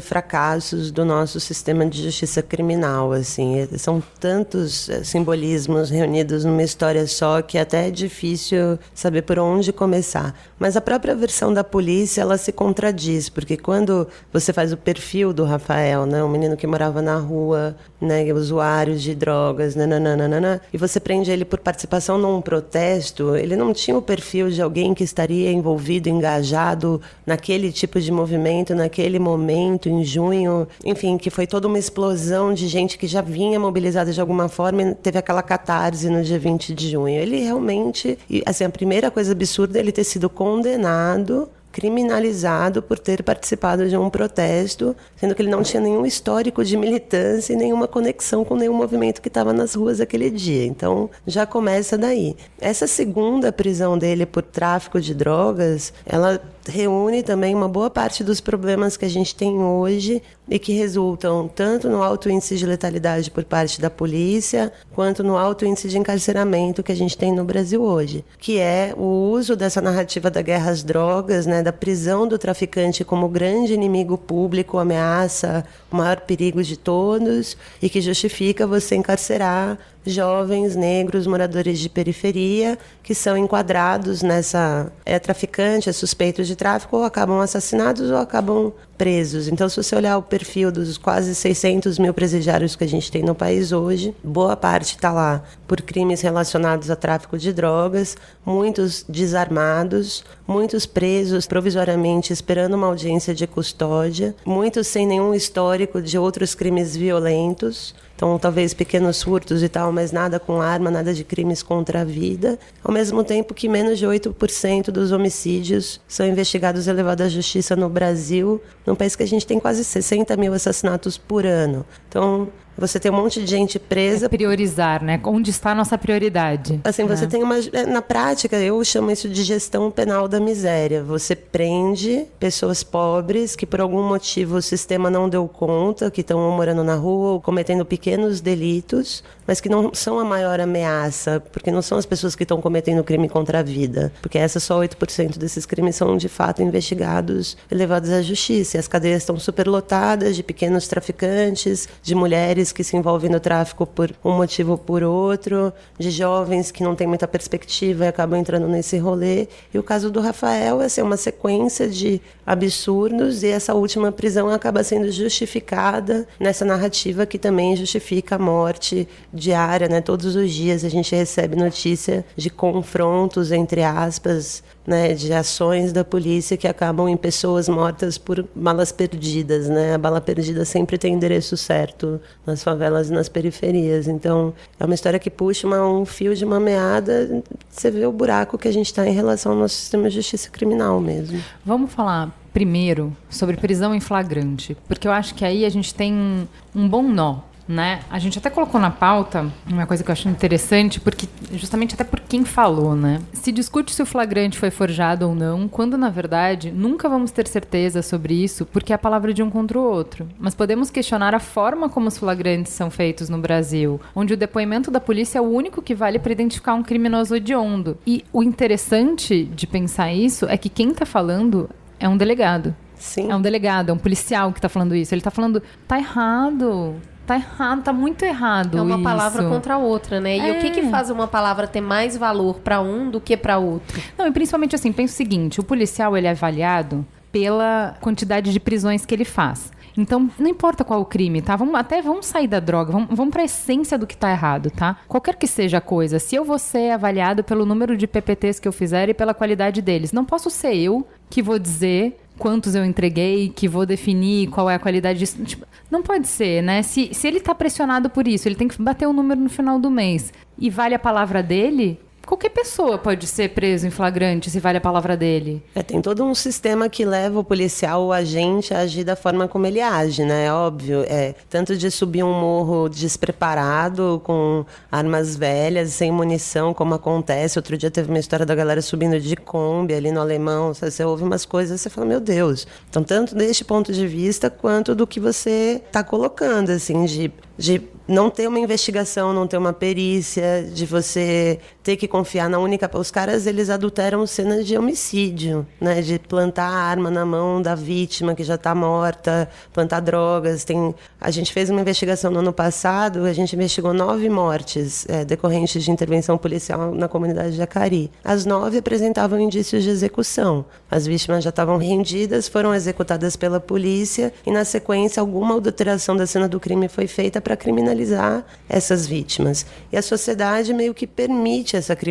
fracassos do nosso sistema de justiça criminal. Assim, são tantos eh, simbolismos reunidos numa história só que até é difícil saber por onde começar. Mas a própria versão da polícia ela se contradiz, porque quando você faz o perfil do Rafael, né, um menino que morava na rua, né, usuário de drogas, nananana, e você prende ele por participação num protesto, ele não tinha o perfil de alguém que estaria envolvido, engajado naquele tipo de movimento, naquele momento, em junho, enfim, que foi toda uma explosão de gente que já vinha mobilizada de alguma forma e teve aquela catarse no dia 20 de junho. Ele realmente, assim, a primeira coisa absurda é ele ter sido condenado criminalizado por ter participado de um protesto, sendo que ele não tinha nenhum histórico de militância e nenhuma conexão com nenhum movimento que estava nas ruas aquele dia. Então, já começa daí. Essa segunda prisão dele por tráfico de drogas, ela reúne também uma boa parte dos problemas que a gente tem hoje e que resultam tanto no alto índice de letalidade por parte da polícia, quanto no alto índice de encarceramento que a gente tem no Brasil hoje, que é o uso dessa narrativa da guerra às drogas, né, da prisão do traficante como grande inimigo público, ameaça, o maior perigo de todos, e que justifica você encarcerar jovens negros moradores de periferia que são enquadrados nessa é traficante, é suspeito de tráfico ou acabam assassinados ou acabam presos. Então, se você olhar o perfil dos quase 600 mil presidiários que a gente tem no país hoje, boa parte está lá por crimes relacionados a tráfico de drogas, muitos desarmados, muitos presos provisoriamente esperando uma audiência de custódia, muitos sem nenhum histórico de outros crimes violentos. Então, talvez pequenos furtos e tal, mas nada com arma, nada de crimes contra a vida. Ao mesmo tempo que menos de 8% dos homicídios são investigados e levados à justiça no Brasil, num país que a gente tem quase 60 mil assassinatos por ano. Então, você tem um monte de gente presa. É
priorizar, né? Onde está a nossa prioridade?
Assim, você é. tem uma. É, na prática, eu chamo isso de gestão penal da miséria. Você prende pessoas pobres que por algum motivo o sistema não deu conta, que estão morando na rua ou cometendo pequenos delitos, mas que não são a maior ameaça, porque não são as pessoas que estão cometendo crime contra a vida. Porque essa só 8% desses crimes são de fato investigados e levados à justiça. E as cadeias estão superlotadas de pequenos traficantes, de mulheres mulheres que se envolvem no tráfico por um motivo ou por outro, de jovens que não têm muita perspectiva e acabam entrando nesse rolê. E o caso do Rafael é assim, uma sequência de absurdos e essa última prisão acaba sendo justificada nessa narrativa que também justifica a morte diária, né? Todos os dias a gente recebe notícia de confrontos entre aspas né, de ações da polícia que acabam em pessoas mortas por balas perdidas, né? A bala perdida sempre tem endereço certo nas favelas e nas periferias. Então, é uma história que puxa uma, um fio de uma meada, você vê o buraco que a gente está em relação ao nosso sistema de justiça criminal mesmo.
Vamos falar primeiro sobre prisão em flagrante, porque eu acho que aí a gente tem um bom nó né? A gente até colocou na pauta uma coisa que eu acho interessante, porque justamente até por quem falou, né? Se discute se o flagrante foi forjado ou não, quando na verdade nunca vamos ter certeza sobre isso, porque é a palavra de um contra o outro. Mas podemos questionar a forma como os flagrantes são feitos no Brasil, onde o depoimento da polícia é o único que vale para identificar um criminoso hediondo. E o interessante de pensar isso é que quem está falando é um delegado.
Sim.
É um delegado, é um policial que está falando isso. Ele está falando, tá errado tá errado, tá muito errado.
É uma
isso.
palavra contra a outra, né? E é. o que que é. faz uma palavra ter mais valor para um do que para outro?
Não, e principalmente assim, pensa o seguinte, o policial ele é avaliado pela quantidade de prisões que ele faz. Então, não importa qual o crime, tá? Vamos, até vamos sair da droga, vamos, vamos para a essência do que tá errado, tá? Qualquer que seja a coisa, se eu vou ser avaliado pelo número de PPTs que eu fizer e pela qualidade deles, não posso ser eu que vou dizer quantos eu entreguei, que vou definir qual é a qualidade disso. Tipo, não pode ser, né? Se, se ele está pressionado por isso, ele tem que bater o um número no final do mês e vale a palavra dele, qualquer pessoa pode ser preso em flagrante se vale a palavra dele.
É, tem todo um sistema que leva o policial, o agente, a agir da forma como ele age, né? É óbvio. É, tanto de subir um morro despreparado, com armas velhas, sem munição, como acontece. Outro dia teve uma história da galera subindo de Kombi ali no alemão. Você ouve umas coisas você fala, meu Deus. Então, tanto deste ponto de vista quanto do que você está colocando, assim, de, de não ter uma investigação, não ter uma perícia, de você ter que confiar na única. Os caras eles adulteram cenas de homicídio, né? De plantar a arma na mão da vítima que já está morta, plantar drogas. Tem, a gente fez uma investigação no ano passado, a gente investigou nove mortes é, decorrentes de intervenção policial na comunidade de Acari. As nove apresentavam indícios de execução. As vítimas já estavam rendidas, foram executadas pela polícia e na sequência alguma adulteração da cena do crime foi feita para criminalizar essas vítimas. E a sociedade meio que permite essa criminalização,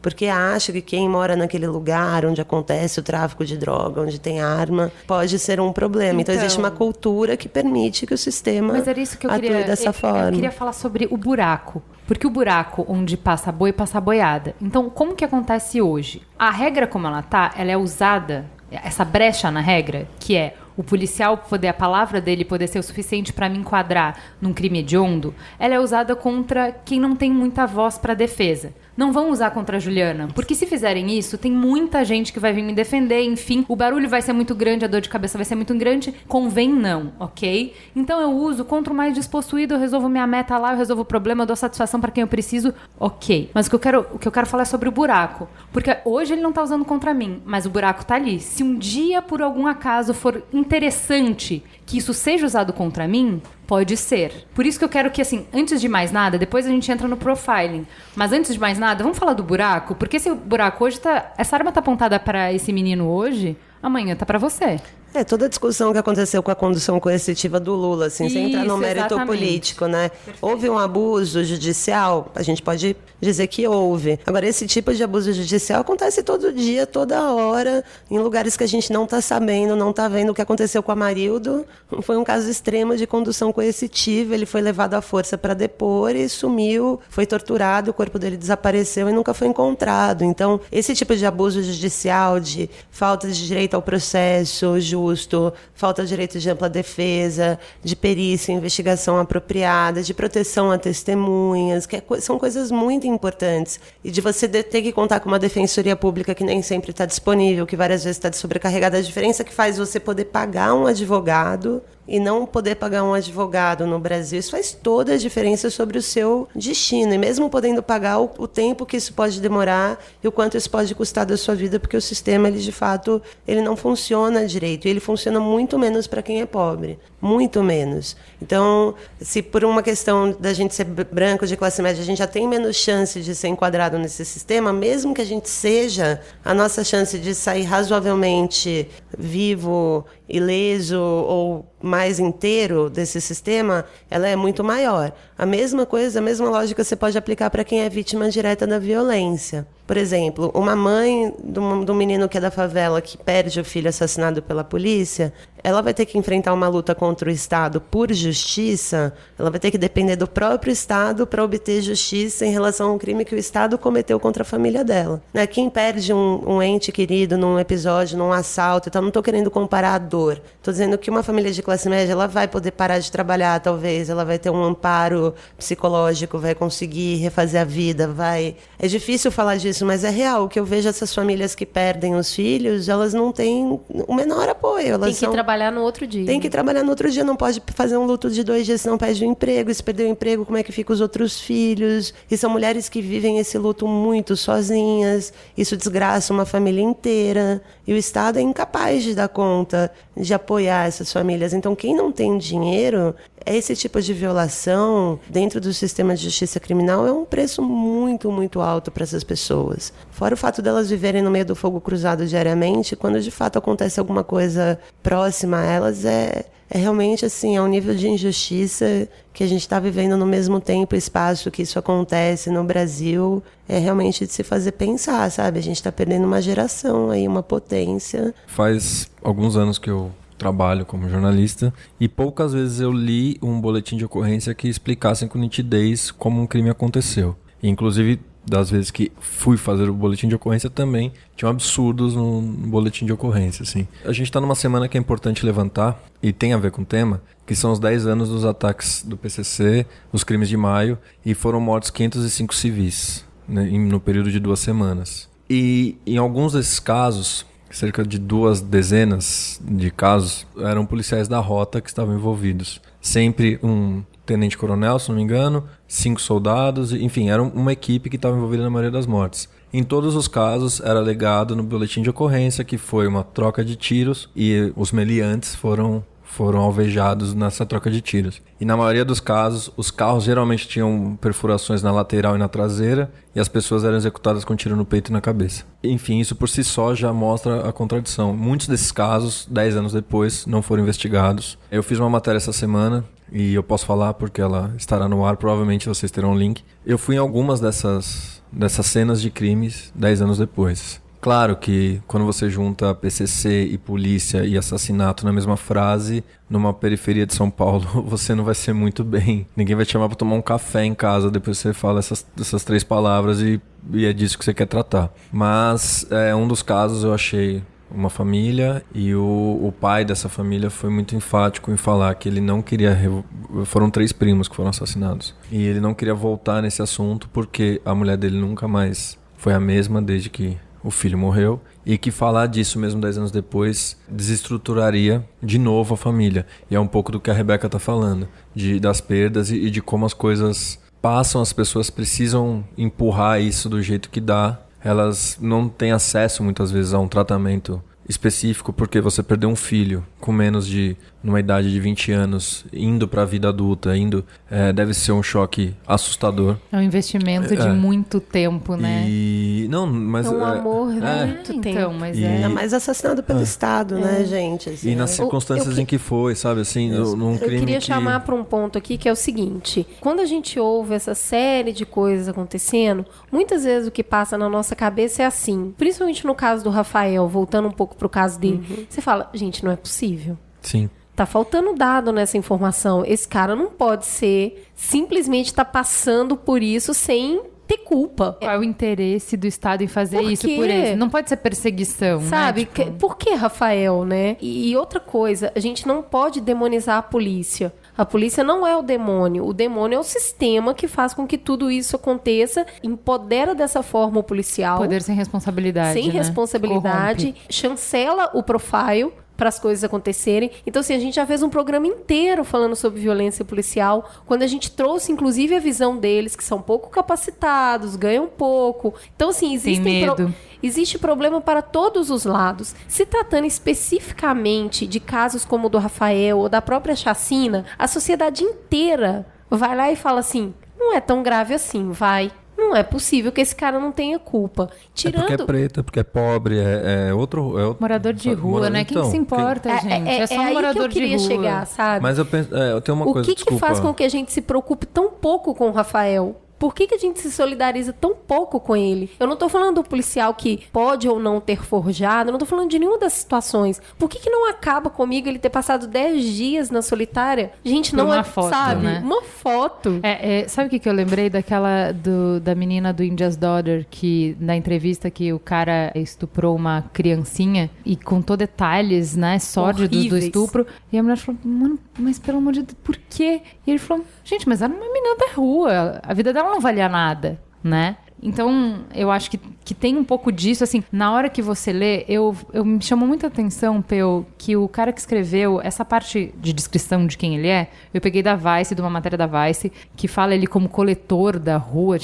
porque acha que quem mora naquele lugar onde acontece o tráfico de droga, onde tem arma, pode ser um problema. Então, então existe uma cultura que permite que o sistema
Mas era isso que eu
atue
queria,
dessa
eu,
forma.
Eu queria falar sobre o buraco. Porque o buraco onde passa boi, passa boiada. Então, como que acontece hoje? A regra como ela tá, ela é usada, essa brecha na regra, que é o policial poder, a palavra dele poder ser o suficiente para me enquadrar num crime hediondo, ela é usada contra quem não tem muita voz para defesa não vão usar contra a Juliana. Porque se fizerem isso, tem muita gente que vai vir me defender, enfim, o barulho vai ser muito grande, a dor de cabeça vai ser muito grande. Convém não, ok? Então eu uso contra o mais despossuído, eu resolvo minha meta lá, eu resolvo o problema, eu dou satisfação para quem eu preciso, ok. Mas o que eu quero, o que eu quero falar é sobre o buraco. Porque hoje ele não tá usando contra mim, mas o buraco tá ali. Se um dia, por algum acaso, for interessante que isso seja usado contra mim, Pode ser. Por isso que eu quero que, assim, antes de mais nada, depois a gente entra no profiling. Mas antes de mais nada, vamos falar do buraco? Porque se o buraco hoje tá. Essa arma tá apontada para esse menino hoje, amanhã tá para você.
É, toda a discussão que aconteceu com a condução coercitiva do Lula, assim, Isso, sem entrar no mérito exatamente. político, né? Perfeito. Houve um abuso judicial? A gente pode dizer que houve. Agora, esse tipo de abuso judicial acontece todo dia, toda hora, em lugares que a gente não está sabendo, não está vendo. O que aconteceu com a Marildo foi um caso extremo de condução coercitiva. Ele foi levado à força para depor e sumiu, foi torturado, o corpo dele desapareceu e nunca foi encontrado. Então, esse tipo de abuso judicial, de falta de direito ao processo, justo, falta de direito de ampla defesa, de perícia, investigação apropriada, de proteção a testemunhas, que é, são coisas muito importantes. E de você ter que contar com uma defensoria pública que nem sempre está disponível, que várias vezes está sobrecarregada. A diferença que faz você poder pagar um advogado e não poder pagar um advogado no Brasil, isso faz toda a diferença sobre o seu destino. E mesmo podendo pagar o, o, tempo que isso pode demorar e o quanto isso pode custar da sua vida, porque o sistema, ele de fato, ele não funciona direito. E ele funciona muito menos para quem é pobre. Muito menos. Então, se por uma questão da gente ser branco, de classe média, a gente já tem menos chance de ser enquadrado nesse sistema, mesmo que a gente seja, a nossa chance de sair razoavelmente vivo, ileso ou mais inteiro desse sistema, ela é muito maior. A mesma coisa, a mesma lógica você pode aplicar para quem é vítima direta da violência. Por exemplo, uma mãe de um, menino que é da favela que perde o filho assassinado pela polícia, ela vai ter que enfrentar uma luta contra o Estado por justiça, ela vai ter que depender do próprio Estado para obter justiça em relação a um crime que o Estado cometeu contra a família dela. Né? Quem perde um, um ente querido num episódio, num assalto, então não estou querendo comparar a dor. Estou dizendo que uma família de classe média ela vai poder parar de trabalhar, talvez, ela vai ter um amparo psicológico, vai conseguir refazer a vida, vai. É difícil falar disso isso, mas é real. O que eu vejo essas famílias que perdem os filhos, elas não têm o menor apoio. Elas
tem que são... trabalhar no outro dia.
Tem que trabalhar no outro dia, não pode fazer um luto de dois dias, senão perde o emprego. E se perder o emprego, como é que fica os outros filhos? E são mulheres que vivem esse luto muito sozinhas. Isso desgraça uma família inteira. E o Estado é incapaz de dar conta de apoiar essas famílias. Então, quem não tem dinheiro, esse tipo de violação dentro do sistema de justiça criminal é um preço muito, muito alto para essas pessoas. Fora o fato delas viverem no meio do fogo cruzado diariamente, quando de fato acontece alguma coisa próxima a elas, é, é realmente assim, é um nível de injustiça que a gente está vivendo no mesmo tempo e espaço que isso acontece no Brasil. É realmente de se fazer pensar, sabe? A gente está perdendo uma geração aí, uma potência.
Faz alguns anos que eu trabalho como jornalista e poucas vezes eu li um boletim de ocorrência que explicassem com nitidez como um crime aconteceu. Inclusive, das vezes que fui fazer o boletim de ocorrência também tinham absurdos no boletim de ocorrência, assim. A gente está numa semana que é importante levantar e tem a ver com o tema, que são os 10 anos dos ataques do PCC, os crimes de maio, e foram mortos 505 civis né, no período de duas semanas. E em alguns desses casos, cerca de duas dezenas de casos, eram policiais da rota que estavam envolvidos. Sempre um tenente-coronel, se não me engano, cinco soldados, enfim, era uma equipe que estava envolvida na maioria das mortes. Em todos os casos, era legado no boletim de ocorrência que foi uma troca de tiros e os meliantes foram foram alvejados nessa troca de tiros. E na maioria dos casos, os carros geralmente tinham perfurações na lateral e na traseira, e as pessoas eram executadas com tiro no peito e na cabeça. Enfim, isso por si só já mostra a contradição. Muitos desses casos, 10 anos depois, não foram investigados. Eu fiz uma matéria essa semana e eu posso falar porque ela estará no ar, provavelmente vocês terão um link. Eu fui em algumas dessas, dessas cenas de crimes 10 anos depois. Claro que quando você junta PCC e polícia e assassinato na mesma frase, numa periferia de São Paulo, você não vai ser muito bem. Ninguém vai te chamar para tomar um café em casa depois que você fala essas, essas três palavras e, e é disso que você quer tratar. Mas é um dos casos eu achei uma família e o, o pai dessa família foi muito enfático em falar que ele não queria. Foram três primos que foram assassinados. E ele não queria voltar nesse assunto porque a mulher dele nunca mais foi a mesma desde que o filho morreu. E que falar disso mesmo dez anos depois desestruturaria de novo a família. E é um pouco do que a Rebeca está falando, de, das perdas e, e de como as coisas passam, as pessoas precisam empurrar isso do jeito que dá elas não têm acesso muitas vezes a um tratamento específico porque você perdeu um filho com menos de numa idade de 20 anos indo para a vida adulta indo é, deve ser um choque assustador
é um investimento de é. muito tempo né
e não mas
é um é, amor né? muito então, tempo
mas e... é mais assassinado pelo Estado né gente
assim, e nas circunstâncias eu, em que foi sabe assim
eu,
num
crime eu queria que... chamar para um ponto aqui que é o seguinte quando a gente ouve essa série de coisas acontecendo muitas vezes o que passa na nossa cabeça é assim principalmente no caso do Rafael voltando um pouco pro caso dele. Uhum. Você fala, gente, não é possível.
Sim.
Tá faltando dado nessa informação. Esse cara não pode ser simplesmente tá passando por isso sem ter culpa.
Qual é o interesse do Estado em fazer por isso por ele? Não pode ser perseguição,
né? Sabe?
Né? Tipo...
Por que, Rafael, né? E outra coisa, a gente não pode demonizar a polícia. A polícia não é o demônio. O demônio é o sistema que faz com que tudo isso aconteça, empodera dessa forma o policial.
Poder sem responsabilidade.
Sem
né?
responsabilidade, Corrompe. chancela o profile para as coisas acontecerem. Então, assim, a gente já fez um programa inteiro falando sobre violência policial, quando a gente trouxe, inclusive, a visão deles, que são pouco capacitados, ganham pouco. Então, assim, existem pro... existe problema para todos os lados. Se tratando especificamente de casos como o do Rafael ou da própria chacina, a sociedade inteira vai lá e fala assim: não é tão grave assim, vai. Não é possível que esse cara não tenha culpa. Tirando...
É porque é preta, porque é pobre, é, é outro, é outro...
Morador de rua, morador... né? Quem então, se importa, quem... gente? É, é, é só um morador
que eu queria
de rua.
chegar, sabe?
Mas eu, penso, é, eu tenho uma
o
coisa,
O que, que faz com que a gente se preocupe tão pouco com o Rafael? Por que, que a gente se solidariza tão pouco com ele? Eu não tô falando do policial que pode ou não ter forjado, eu não tô falando de nenhuma das situações. Por que, que não acaba comigo ele ter passado 10 dias na solitária? Gente, não
uma
é,
foto,
sabe?
Né?
Uma foto.
É, é, sabe o que, que eu lembrei daquela do, da menina do India's Daughter, que na entrevista que o cara estuprou uma criancinha e contou detalhes, né, sórdidos do estupro. E a mulher falou, mano, mas pelo amor de Deus, por quê? E ele falou, gente, mas era uma menina da rua, a vida dela não valia nada, né? Então, eu acho que, que tem um pouco disso, assim, na hora que você lê, eu, eu me chamou muita atenção, Peu, que o cara que escreveu essa parte de descrição de quem ele é, eu peguei da Vice, de uma matéria da Vice, que fala ele como coletor da rua,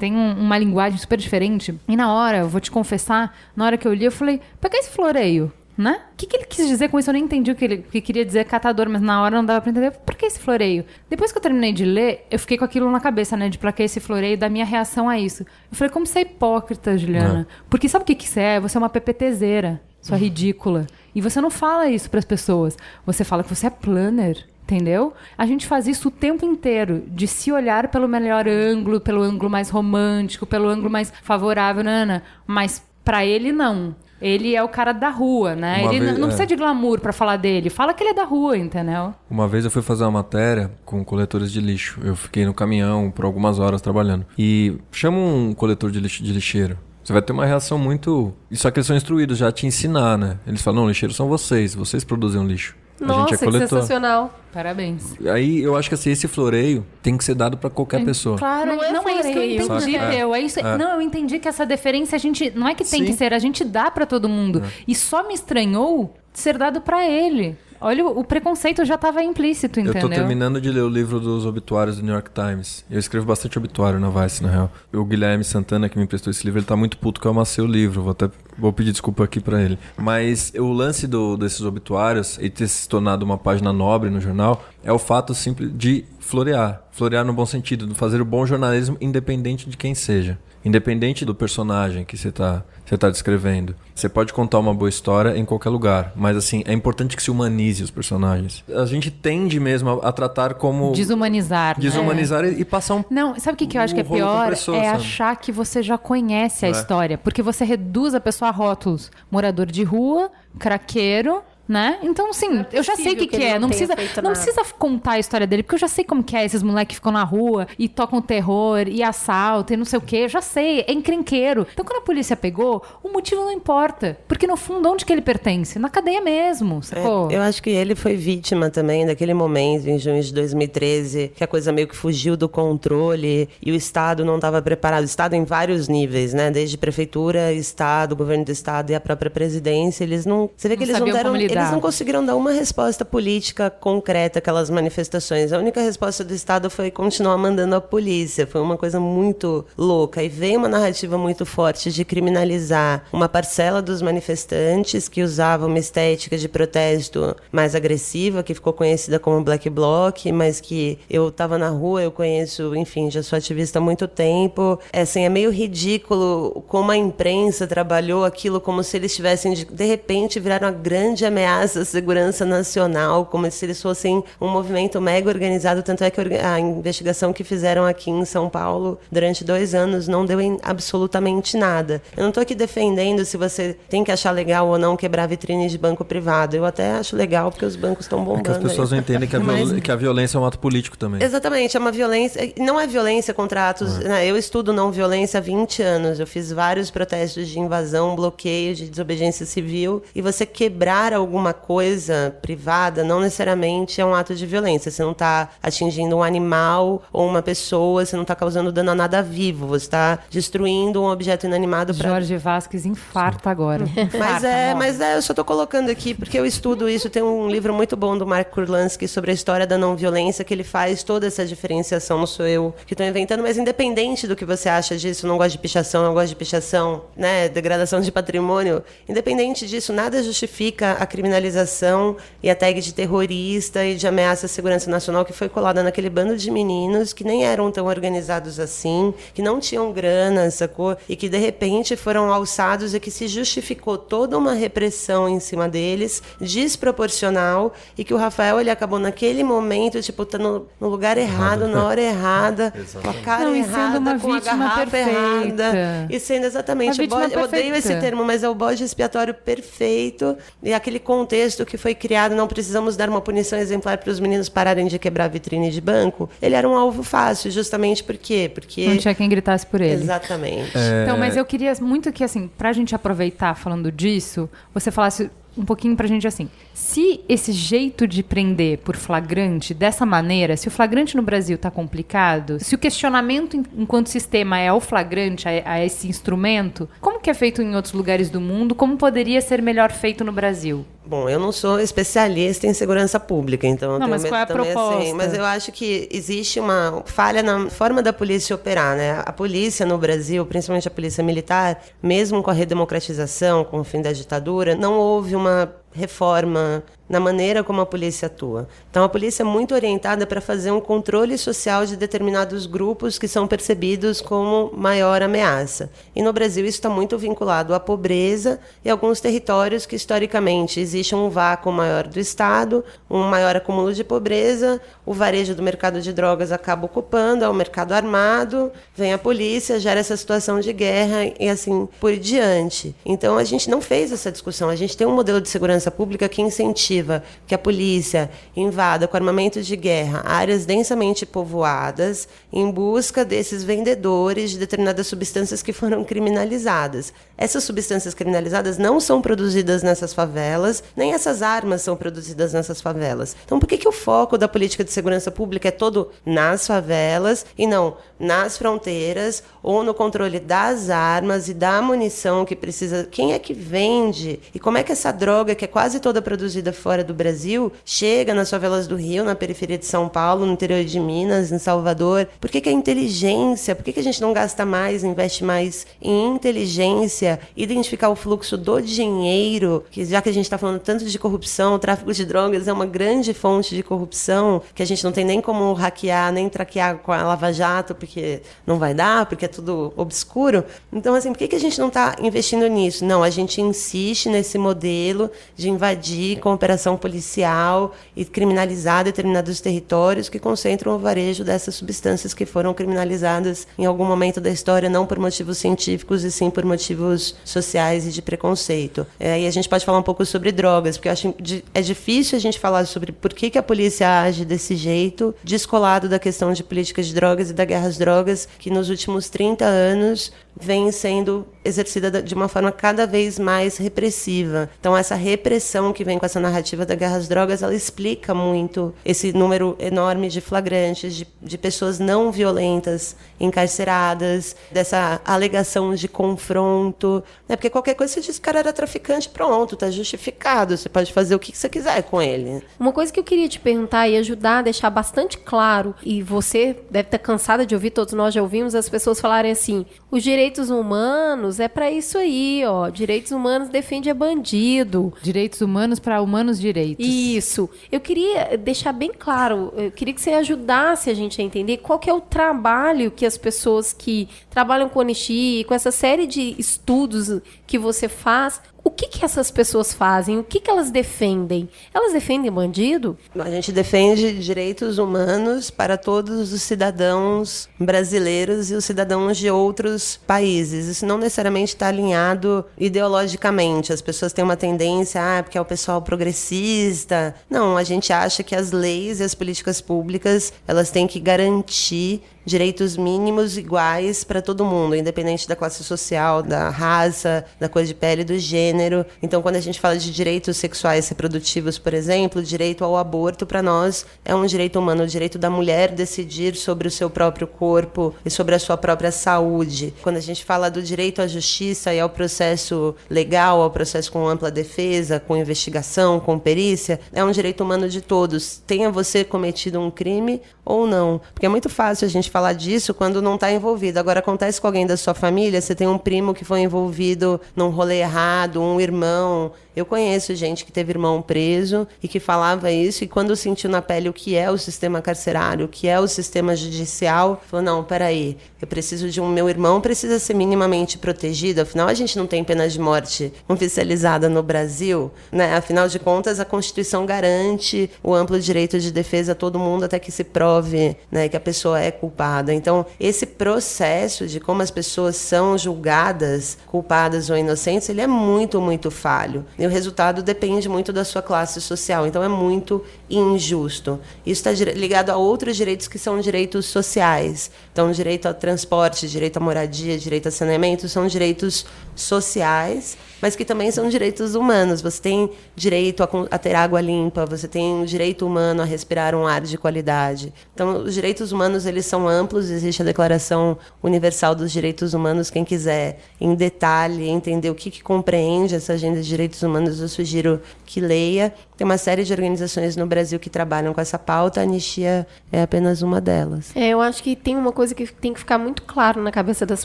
tem um, uma linguagem super diferente. E na hora, eu vou te confessar, na hora que eu li, eu falei, pega esse floreio né? O que, que, ele quis dizer com isso? Eu nem entendi o que ele que queria dizer catador, mas na hora não dava pra entender. Por que esse floreio? Depois que eu terminei de ler, eu fiquei com aquilo na cabeça, né? De pra que esse floreio, da minha reação a isso. Eu falei, como você é hipócrita, Juliana. É. Porque sabe o que, que você é? Você é uma PPTzeira, sua ridícula. E você não fala isso para as pessoas. Você fala que você é planner. Entendeu? A gente faz isso o tempo inteiro, de se olhar pelo melhor ângulo, pelo ângulo mais romântico, pelo ângulo mais favorável, Nana. Mas para ele, não Ele é o cara da rua, né?
Uma
ele
vez-
não
é.
precisa de glamour pra falar dele. Fala que ele é da rua, entendeu?
Uma vez eu fui fazer uma matéria com coletores de lixo. Eu fiquei no caminhão por algumas horas trabalhando. E chama um coletor de lixo de lixeiro. Você vai ter uma reação muito. Só que eles são instruídos já a te ensinar, né? Eles falam, não, lixeiros são vocês, vocês produzem o lixo. A
Nossa,
gente é
que sensacional.
Parabéns.
Aí eu acho que assim, esse floreio tem que ser dado pra qualquer pessoa.
Claro,
Não
não
é
é, isso que eu
floreio.
entendi,
Saca? É.
Teu. É isso,
É.
Não, eu entendi que essa deferência a gente. Não é que tem
Sim.
que ser, a gente dá pra todo mundo. E só me estranhou ser dado pra ele. Olha, o preconceito já tava implícito,
Eu
entendeu?
tô terminando de ler o livro dos obituários do New York Times. Eu escrevo bastante obituário na Vice, na real. O Guilherme Santana, que me emprestou esse livro, ele tá muito puto que eu amassei o livro. Vou até vou pedir desculpa aqui pra ele. Mas o lance do- desses obituários e ter se tornado uma página nobre no jornal é o fato simples de florear. Florear no bom sentido, de fazer o bom jornalismo independente de quem seja. Independente do personagem que você tá, você tá descrevendo. Você pode contar uma boa história em qualquer lugar, mas assim, é importante que se humanize os personagens. A gente tende mesmo a, a tratar como
Desumanizar. né?
desumanizar e, e passar um
Não, sabe o que, que eu acho que é pior? é
sabe?
achar que você já conhece a
É.
história. Porque você reduz a pessoa a rótulos. Morador de rua, craqueiro, né? Então, assim, eu já sei o que,
que
que é.
não
precisa, não
nada.
precisa contar a história dele, porque eu já sei como que é. Esses moleques que ficam na rua e tocam terror e assaltam e não sei o quê. Eu já sei, é encrenqueiro. Então, quando a polícia pegou, o motivo não importa. Porque, no fundo, onde que ele pertence? Na cadeia mesmo, sacou?
É, eu acho que ele foi vítima também daquele momento, em junho de 2013, que a coisa meio que fugiu do controle e o Estado não estava preparado. O Estado em vários níveis, né? Desde prefeitura, Estado, governo do Estado e a própria presidência. Eles não. Você vê que
Não
eles não deram. Eles não conseguiram dar uma resposta política concreta àquelas manifestações. A única resposta do Estado foi continuar mandando a polícia. Foi uma coisa muito louca. E veio uma narrativa muito forte de criminalizar uma parcela dos manifestantes que usavam uma estética de protesto mais agressiva, que ficou conhecida como Black Bloc, mas que eu estava na rua, eu conheço, enfim, já sou ativista há muito tempo. É, assim, é meio ridículo como a imprensa trabalhou aquilo como se eles tivessem, de, de repente, viraram uma grande ameaça à segurança nacional, como se eles fossem um movimento mega organizado. Tanto é que a investigação que fizeram aqui em São Paulo durante dois anos não deu em absolutamente nada. Eu não estou aqui defendendo se você tem que achar legal ou não quebrar vitrines de banco privado. Eu até acho legal porque os bancos estão
É
bombando.
que as pessoas não entendem que a,
Mas-
que a violência é um ato político também.
Exatamente, é uma violência. Não é violência contra atos. né, Eu estudo não violência há 20 anos. Eu fiz vários protestos de invasão, bloqueio, de desobediência civil. E você quebrar alguma coisa privada não necessariamente é um ato de violência. Você não está atingindo um animal ou uma pessoa, você não está causando dano a nada vivo. Você está destruindo um objeto inanimado para
Jorge Vasquez infarta agora.
mas é, mas é, eu só tô colocando aqui porque eu estudo isso. Tem um livro muito bom do Mark Kurlansky sobre a história da não violência, que ele faz toda essa diferenciação. Não sou eu que estou inventando, mas independente do que você acha disso, não gosto de pichação, eu gosto de pichação, né? Degradação de patrimônio. Independente disso, nada justifica a criminalização e a tag de terrorista e de ameaça à segurança nacional que foi colada naquele bando de meninos que nem eram tão organizados assim, que não tinham grana, sacou? E que de repente foram alçados e que se justificou toda uma repressão em cima deles, desproporcional, e que o Rafael ele acabou naquele momento, tipo, tá no, no lugar errado, na hora errada, com a cara
Não, e sendo
errada,
uma
com a
vítima
garrafa
perfeita.
errada. E sendo exatamente bode, eu odeio esse termo, mas é o bode expiatório perfeito e aquele contexto que foi criado, não precisamos dar uma punição exemplar para os meninos pararem de quebrar vitrine de banco. Ele era um alvo fácil, justamente por quê? Porque
Não tinha quem gritasse por ele.
Exatamente.
Então, mas eu queria muito que, assim, pra gente aproveitar falando disso, você falasse um pouquinho pra gente assim. Se esse jeito de prender por flagrante, dessa maneira, se o flagrante no Brasil tá complicado, se o questionamento enquanto sistema é ao flagrante, a, a esse instrumento, como que é feito em outros lugares do mundo? Como poderia ser melhor feito no Brasil?
Bom, eu não sou especialista em segurança pública, então eu
Não,
tenho
mas qual é a
também,
proposta?
assim, mas eu acho que existe uma falha na forma da polícia operar, né? A polícia no Brasil, principalmente a polícia militar, mesmo com a redemocratização, com o fim da ditadura, não houve uma reforma na maneira como a polícia atua. Então, a polícia é muito orientada para fazer um controle social de determinados grupos que são percebidos como maior ameaça. E no Brasil, isso está muito vinculado à pobreza e alguns territórios que, historicamente, existe um vácuo maior do Estado, um maior acúmulo de pobreza, o varejo do mercado de drogas acaba ocupando, é o mercado armado, vem a polícia, gera essa situação de guerra e assim por diante. Então, a gente não fez essa discussão. A gente tem um modelo de segurança pública que incentiva que a polícia invada com armamentos de guerra áreas densamente povoadas em busca desses vendedores de determinadas substâncias que foram criminalizadas. Essas substâncias criminalizadas não são produzidas nessas favelas, nem essas armas são produzidas nessas favelas. Então, por que, que o foco da política de segurança pública é todo nas favelas e não nas fronteiras ou no controle das armas e da munição que precisa? Quem é que vende? E como é que essa droga, que é quase toda produzida fora fora do Brasil chega nas favelas do Rio, na periferia de São Paulo, no interior de Minas, em Salvador? Por que, que a inteligência, por que, que a gente não gasta mais, investe mais em inteligência, identificar o fluxo do dinheiro, que já que a gente está falando tanto de corrupção, o tráfico de drogas é uma grande fonte de corrupção, que a gente não tem nem como hackear, nem traquear com a Lava Jato, porque não vai dar, porque é tudo obscuro. Então, assim, por que, que a gente não está investindo nisso? Não, a gente insiste nesse modelo de invadir com operação operação policial e criminalizar determinados territórios que concentram o varejo dessas substâncias que foram criminalizadas em algum momento da história, não por motivos científicos e sim por motivos sociais e de preconceito. É, e a gente pode falar um pouco sobre drogas, porque eu acho é difícil a gente falar sobre por que, que a polícia age desse jeito, descolado da questão de políticas de drogas e da guerra às drogas, que nos últimos 30 anos vem sendo exercida de uma forma cada vez mais repressiva. Então, essa repressão que vem com essa narrativa da guerra às drogas, ela explica muito esse número enorme de flagrantes, de, de pessoas não violentas encarceradas, dessa alegação de confronto. Né? Porque qualquer coisa você diz cara era traficante, pronto, está justificado, você pode fazer o que você quiser com ele.
Uma coisa que eu queria te perguntar e ajudar a deixar bastante claro, e você deve estar cansada de ouvir, todos nós já ouvimos as pessoas falarem assim: os direitos humanos é para isso aí, ó. Direitos humanos defende é bandido.
Direitos humanos para humanos direitos.
Isso. Eu queria deixar bem claro, eu queria que você ajudasse a gente a entender qual que é o trabalho que as pessoas que trabalham com Onishi, com essa série de estudos que você faz, o que, que essas pessoas fazem? O que, que elas defendem? Elas defendem bandido?
A gente defende direitos humanos para todos os cidadãos brasileiros e os cidadãos de outros países. Isso não necessariamente está alinhado ideologicamente. As pessoas têm uma tendência, ah, porque é o pessoal progressista. Não, a gente acha que as leis e as políticas públicas elas têm que garantir direitos mínimos iguais para todo mundo, independente da classe social, da raça, da cor de pele, do gênero. Então, quando a gente fala de direitos sexuais reprodutivos, por exemplo, o direito ao aborto para nós é um direito humano, o direito da mulher decidir sobre o seu próprio corpo e sobre a sua própria saúde. Quando a gente fala do direito à justiça e ao processo legal, ao processo com ampla defesa, com investigação, com perícia, é um direito humano de todos. Tenha você cometido um crime ou não, porque é muito fácil a gente falar disso quando não está envolvido. Agora, acontece com alguém da sua família, você tem um primo que foi envolvido num rolê errado, um irmão. Eu conheço gente que teve irmão preso e que falava isso, e quando sentiu na pele o que é o sistema carcerário, o que é o sistema judicial, falou: não, peraí, eu preciso de um. Meu irmão precisa ser minimamente protegido, afinal, a gente não tem pena de morte oficializada no Brasil, né? Afinal de contas, a Constituição garante o amplo direito de defesa a todo mundo até que se prove né, que a pessoa é culpada. Então, esse processo de como as pessoas são julgadas, culpadas ou inocentes, ele é muito, muito falho. E o resultado depende muito da sua classe social. Então, é muito injusto. Isso está ligado a outros direitos que são direitos sociais. Então, direito ao transporte, direito à moradia, direito a saneamento são direitos sociais mas que também são direitos humanos. Você tem direito a, a ter água limpa, você tem o direito humano a respirar um ar de qualidade. Então, os direitos humanos eles são amplos. Existe a Declaração Universal dos Direitos Humanos. Quem quiser, em detalhe, entender o que, que compreende essa agenda de direitos humanos, eu sugiro que leia. Tem uma série de organizações no Brasil que trabalham com essa pauta. A anistia é apenas uma delas.
É, eu acho que tem uma coisa que tem que ficar muito claro na cabeça das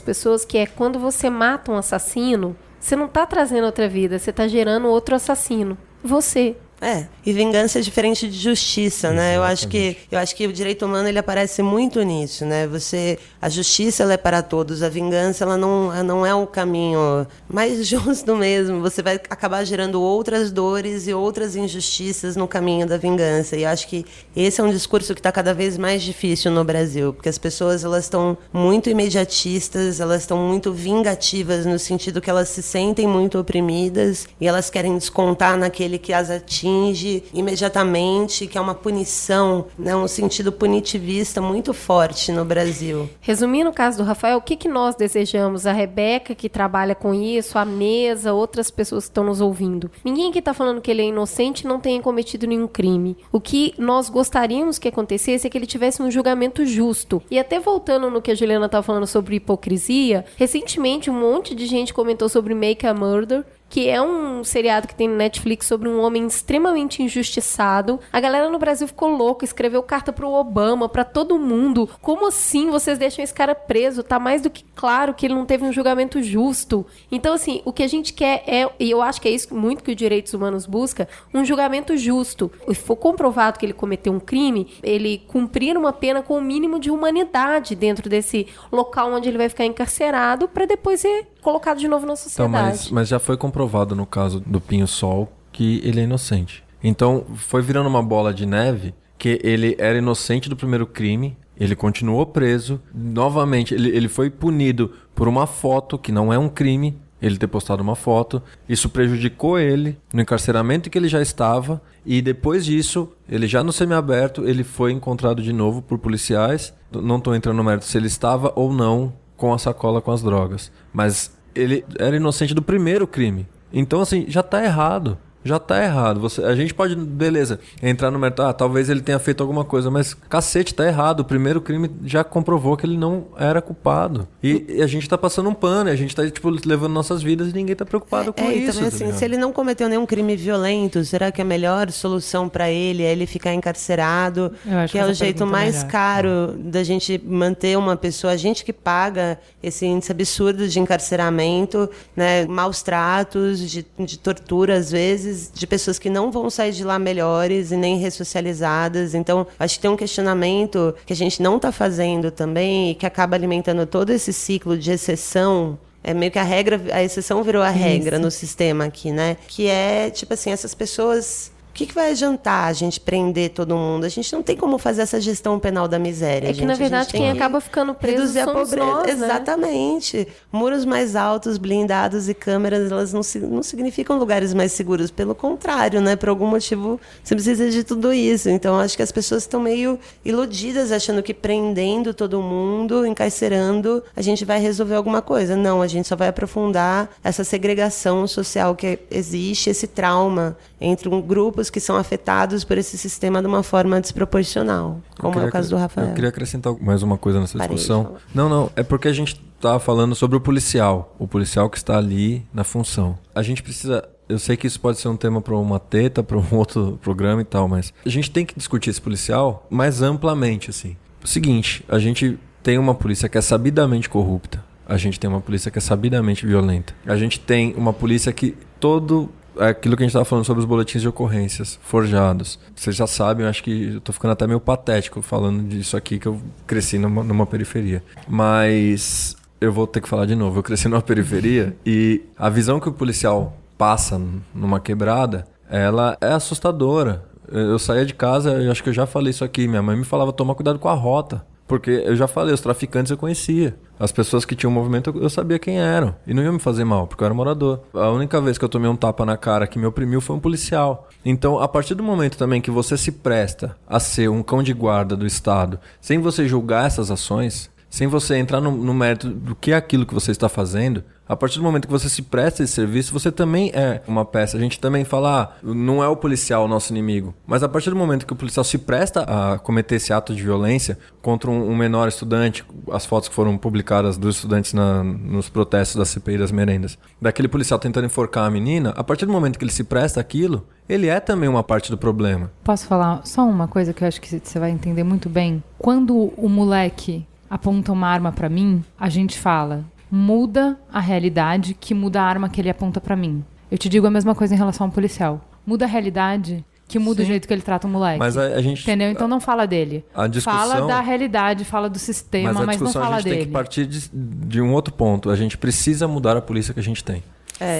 pessoas, que é quando você mata um assassino, você não está trazendo outra vida, você está gerando outro assassino. você.
É, e vingança é diferente de justiça, né? Eu acho que eu acho que o direito humano ele aparece muito nisso, né? Você a justiça ela é para todos, a vingança ela não ela não é um caminho mais justo mesmo. Você vai acabar gerando outras dores e outras injustiças no caminho da vingança. E eu acho que esse é um discurso que está cada vez mais difícil no Brasil, porque as pessoas elas estão muito imediatistas, elas estão muito vingativas no sentido que elas se sentem muito oprimidas e elas querem descontar naquele que as atinge atinge imediatamente, que é uma punição, né, um sentido punitivista muito forte no Brasil.
Resumindo o caso do Rafael, o que, que nós desejamos? A Rebeca, que trabalha com isso, a mesa, outras pessoas que estão nos ouvindo. Ninguém que está falando que ele é inocente não tenha cometido nenhum crime. O que nós gostaríamos que acontecesse é que ele tivesse um julgamento justo. E até voltando no que a Juliana estava falando sobre hipocrisia, recentemente um monte de gente comentou sobre Make a Murder, que é um seriado que tem no Netflix sobre um homem extremamente injustiçado. A galera no Brasil ficou louca, escreveu carta pro Obama, para todo mundo. Como assim vocês deixam esse cara preso? Tá mais do que claro que ele não teve um julgamento justo. Então, assim, o que a gente quer é, e eu acho que é isso muito que os direitos humanos busca, um julgamento justo. Se for comprovado que ele cometeu um crime, ele cumprir uma pena com o mínimo de humanidade dentro desse local onde ele vai ficar encarcerado para depois ser colocado de novo na sociedade.
Então, mas, mas já foi comprovado no caso do Pinho Sol que ele é inocente. Então foi virando uma bola de neve que ele era inocente do primeiro crime, ele continuou preso, novamente ele, ele foi punido por uma foto que não é um crime, ele ter postado uma foto. Isso prejudicou ele no encarceramento que ele já estava. E depois disso, ele já no semiaberto, ele foi encontrado de novo por policiais. Não estou entrando no mérito se ele estava ou não com a sacola com as drogas. Mas ele era inocente do primeiro crime. Então, assim, já tá errado já tá errado. Você, a gente pode, beleza, entrar no mercado, ah, talvez ele tenha feito alguma coisa, mas cacete, tá errado. O primeiro crime já comprovou que ele não era culpado. E, e a gente tá passando um pano, a gente tá, tipo, levando nossas vidas e ninguém tá preocupado com
é,
isso.
Também, assim, se ele não cometeu nenhum crime violento, será que a melhor solução para ele é ele ficar encarcerado? que, que é o jeito mais melhor. caro da gente manter uma pessoa, a gente que paga esse índice absurdo de encarceramento, né, maus tratos, de, de tortura às vezes de pessoas que não vão sair de lá melhores e nem ressocializadas. Então, acho que tem um questionamento que a gente não está fazendo também e que acaba alimentando todo esse ciclo de exceção é meio que a regra, a exceção virou a regra Isso. no sistema aqui, né? Que é, tipo assim, essas pessoas que, que vai adiantar a gente prender todo mundo? A gente não tem como fazer essa gestão penal da miséria.
É que,
gente.
na verdade, quem acaba ficando preso reduzir a pobreza. Nós, né?
Exatamente. Muros mais altos, blindados e câmeras, elas não, não significam lugares mais seguros. Pelo contrário, né? Por algum motivo, você precisa de tudo isso. Então, acho que as pessoas estão meio iludidas, achando que prendendo todo mundo, encarcerando, a gente vai resolver alguma coisa. Não, a gente só vai aprofundar essa segregação social que existe, esse trauma entre um que são afetados por esse sistema de uma forma desproporcional, como é o caso do Rafael.
Eu queria acrescentar mais uma coisa nessa Parei discussão. Não, não, é porque a gente está falando sobre o policial, o policial que está ali na função. A gente precisa eu sei que isso pode ser um tema para uma teta, para um outro programa e tal, mas a gente tem que discutir esse policial mais amplamente, assim. O seguinte, a gente tem uma polícia que é sabidamente corrupta. A gente tem uma polícia que é sabidamente violenta. A gente tem uma polícia que todo aquilo que a gente estava falando sobre os boletins de ocorrências forjados. Vocês já sabem, eu acho que eu tô ficando até meio patético falando disso aqui, que eu cresci numa, numa periferia. Mas eu vou ter que falar de novo. Eu cresci numa periferia e a visão que o policial passa numa quebrada, ela é assustadora. Eu saía de casa, eu acho que eu já falei isso aqui. Minha mãe me falava: toma cuidado com a rota. Porque eu já falei, os traficantes eu conhecia. As pessoas que tinham movimento eu sabia quem eram. E não iam me fazer mal, porque eu era morador. A única vez que eu tomei um tapa na cara que me oprimiu foi um policial. Então, a partir do momento também que você se presta a ser um cão de guarda do Estado, sem você julgar essas ações, sem você entrar no, no mérito do que é aquilo que você está fazendo, a partir do momento que você se presta esse serviço, você também é uma peça. A gente também fala, ah, não é o policial o nosso inimigo. Mas a partir do momento que o policial se presta a cometer esse ato de violência contra um, um menor estudante, as fotos que foram publicadas dos estudantes na, nos protestos da CPI das merendas, daquele policial tentando enforcar a menina, a partir do momento que ele se presta aquilo, ele é também uma parte do problema.
Posso falar só uma coisa que eu acho que você vai entender muito bem? Quando o moleque aponta uma arma para mim, a gente fala: muda a realidade que muda a arma que ele aponta para mim. Eu te digo a mesma coisa em relação ao policial. muda a realidade, que muda o jeito que ele trata o moleque.
Mas a, a gente.
Entendeu? Então não fala dele.
A discussão-
Fala da realidade, fala do sistema,
Mas
mas,
a
não
discussão
fala
a gente
dele.
tem que partir de, de um outro ponto. A gente precisa mudar a polícia que a gente tem.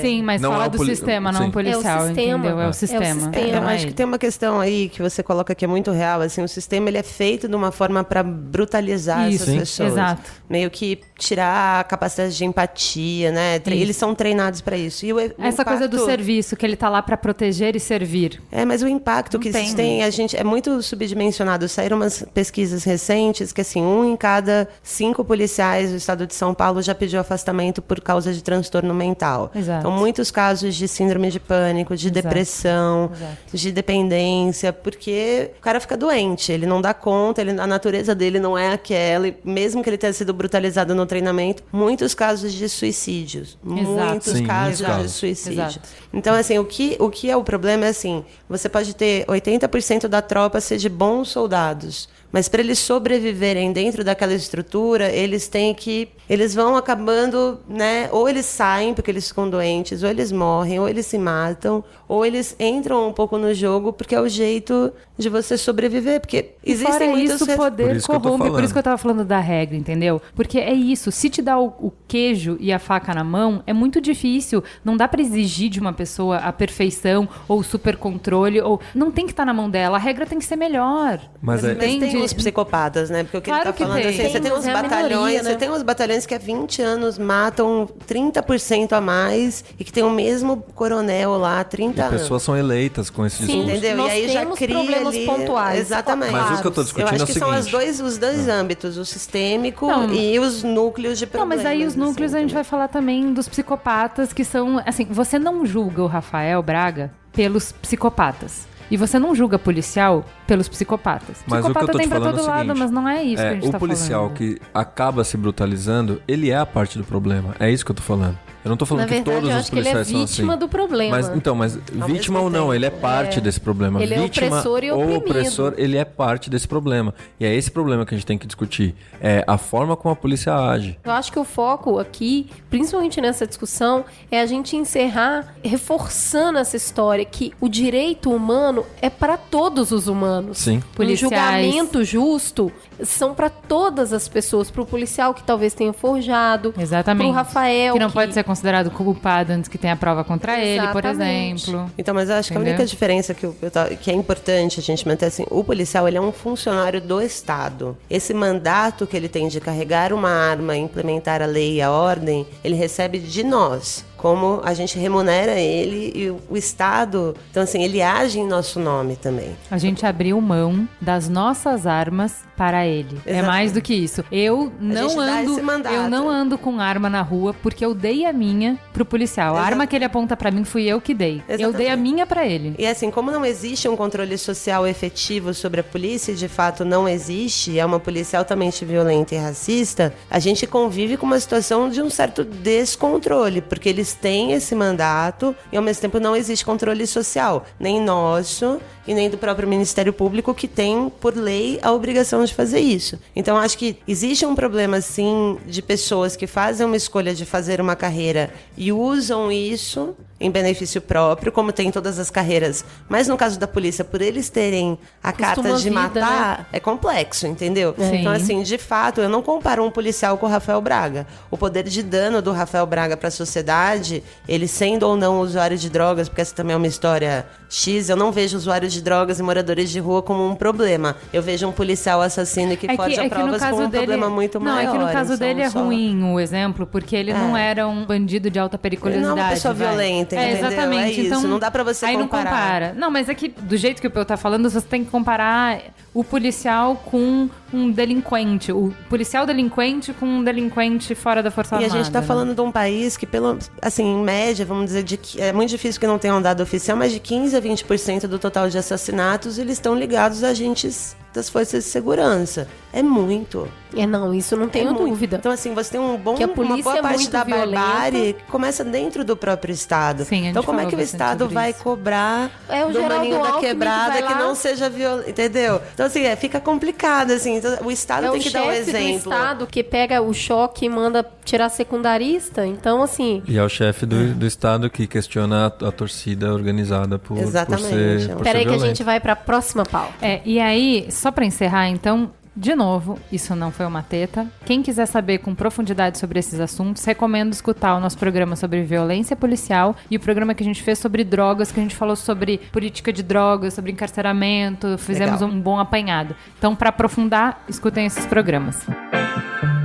Sim, mas
Não
fala
é o
do
poli-
sistema, não
Sim.
o policial,
É o sistema.
entendeu? É
É
o
o
sistema.
sistema.
Eu
não é
acho que tem uma questão aí que você coloca que é muito real, assim, o sistema ele é feito de uma forma para brutalizar
Isso,
essas
sim.
pessoas.
Exato.
Meio que tirar a capacidade de empatia, né?
Isso.
Eles são treinados para isso. E o, o
Essa coisa do
impacto-
serviço, que ele tá lá pra proteger e servir.
É, mas o impacto
Não
que
tem,
isso tem, a gente é muito subdimensionado. Saíram umas pesquisas recentes que assim, um em cada cinco policiais do estado de São Paulo já pediu afastamento por causa de transtorno mental.
Exato.
Então, muitos casos de síndrome de pânico, de
Exato.
depressão,
Exato.
de dependência, porque o cara fica doente, ele não dá conta, ele- a natureza dele não é aquela, e mesmo que ele tenha sido brutalizado no treinamento, muitos casos de suicídios. Muitos
Sim,
casos de suicídio.
Exato.
Então, assim, o que, o que é o problema é assim: você pode ter 80% da tropa ser de bons soldados. Mas para eles sobreviverem dentro daquela estrutura, eles têm que. Eles vão acabando, né? Ou eles saem porque eles ficam doentes, ou eles morrem, ou eles se matam, ou eles entram um pouco no jogo porque é o jeito de você sobreviver. Porque
E
existem muitos.
isso, o poder
Por que
corrompe. Por isso que eu tava falando da regra, entendeu? Porque é isso. Se te dá o, o queijo e a faca na mão, é muito difícil. Não dá pra exigir de uma pessoa a perfeição ou o super controle. Ou... Não tem que estar na mão dela. A regra tem que ser melhor.
Mas é-
Mas tem os psicopatas, né? Porque o que
Claro
ele
que
tá falando
tem.
assim, você
Tem,
tem
mas
uns
é
batalhões,
minoria, né?
você tem uns batalhões que há 20 anos matam 30% a mais e que tem o mesmo coronel lá há 30
E
anos.
pessoas são eleitas com esse
Sim,
discurso.
Entendeu?
Nós
e aí já cria
problemas
ali...
pontuais,
Exatamente.
Mas isso que eu tô discutindo
Eu acho
é o
que são os
seguinte.
dois, os dois âmbitos, o sistêmico
Não.
e os núcleos de
Não,
problemas.
mas aí os núcleos
assim,
a gente vai falar também dos psicopatas que são. Assim, você não julga o Rafael Braga pelos psicopatas. E você não julga policial pelos psicopatas.
Mas o que eu
Psicopata
tô te
tem pra
falando é o
todo lado,
seguinte,
mas não é isso que a
É,
gente
o
tá
policial
falando.
que acaba se brutalizando, ele é a parte do problema. É isso que eu tô falando. Eu não tô
Na
falando que
verdade,
todos os
ele é
policiais são
vítima
assim.
do problema.
Mas então, mas vítima
mesmo
ou não,
tempo.
ele é parte desse problema.
Ele é
vítima
opressor e
ou
oprimido.
opressor, ele é parte desse problema. E é esse problema que a gente tem que discutir. É a forma como a polícia age.
Eu acho que o foco aqui, principalmente nessa discussão, é a gente encerrar reforçando essa história que o direito humano é para todos os humanos.
Sim.
Um
Policiais.
julgamento justo são para todas as pessoas, para o policial que talvez tenha forjado,
Exatamente.
para o Rafael
Que não pode ser considerado culpado antes que tenha prova contra ele, por
Exatamente.
exemplo.
Então, mas eu acho que a
Entendeu?
única diferença que, eu, que é importante a gente manter assim, o policial ele é um funcionário do Estado. Esse mandato que ele tem de carregar uma arma, implementar a lei e a ordem, ele recebe de nós. Como a gente remunera ele e o, Estado, então assim, ele age em nosso nome também.
A gente abriu mão das nossas armas para ele. É
Exatamente.
mais do que isso. Eu não ando, eu não ando com arma na rua porque eu dei a minha pro policial. A
Exato.
arma que ele aponta pra mim fui eu que dei. Eu
Exatamente.
dei a minha pra ele.
E assim, como não existe um controle social efetivo sobre a polícia, de fato não existe, é uma polícia altamente violenta e racista, a gente convive com uma situação de um certo descontrole, porque eles têm esse mandato e ao mesmo tempo não existe controle social, nem nosso e nem do próprio Ministério Público que tem por lei a obrigação de fazer isso. Então acho que existe um problema sim de pessoas que fazem uma escolha de fazer uma carreira e usam isso em benefício próprio, como tem em todas as carreiras. Mas no caso da polícia, por eles terem a
Custa
carta de
vida,
matar, é complexo, entendeu?
Sim.
Então, assim, de fato, eu não comparo um policial com o Rafael Braga. O poder de dano do Rafael Braga para a sociedade, ele sendo ou não usuário de drogas, porque essa também é uma história X, eu não vejo usuários de drogas e moradores de rua como um problema. Eu vejo um policial assassino que foge a provas com um problema muito
não,
maior.
é que no caso dele é
só-
ruim o exemplo, porque ele não era um bandido de alta
Ele
periculosidade.
não é uma pessoa
vai.
violenta,
é,
entendeu?
Exatamente.
É isso,
então,
não dá pra você
aí
comparar.
não compara. Não, mas é que do jeito que o Peu tá falando, você tem que comparar o policial com um delinquente. O policial delinquente com um delinquente fora da Força
E a
Armada.
gente tá
né?
falando de um país que, pelo, assim, em média, vamos dizer, de, que- é muito difícil que não tenha um dado oficial, mas de 15 a 20% do total de assassinatos, eles estão ligados a agentes das forças de segurança. É muito.
É, não, isso não tenho
é
dúvida.
Então, assim, você tem um bom,
Que a
uma
polícia
boa
é
parte
muito
da
violenta.
barbárie que começa dentro do próprio Estado.
Sim, a gente
então, como é que o Estado vai
isso.
cobrar
É o
do maninho da
que
quebrada que,
lá.
não seja violento, entendeu? Então, assim, é, fica complicado, assim. Então, o Estado
É
tem
o
que dar um
chefe do
exemplo.
Estado que pega o choque e manda tirar secundarista. Então, assim,
E é o chefe do, do Estado que questiona a, a torcida organizada por, por
Exatamente.
ser, por
peraí
ser
que a gente vai pra próxima pauta.
É, e aí, só pra encerrar, então, de novo, isso não foi uma teta. Quem quiser saber com profundidade sobre esses assuntos, recomendo escutar o nosso programa sobre violência policial e o programa que a gente fez sobre drogas, que a gente falou sobre política de drogas, sobre encarceramento, fizemos
Legal.
um bom apanhado. Então, pra aprofundar, escutem esses programas.
Vamos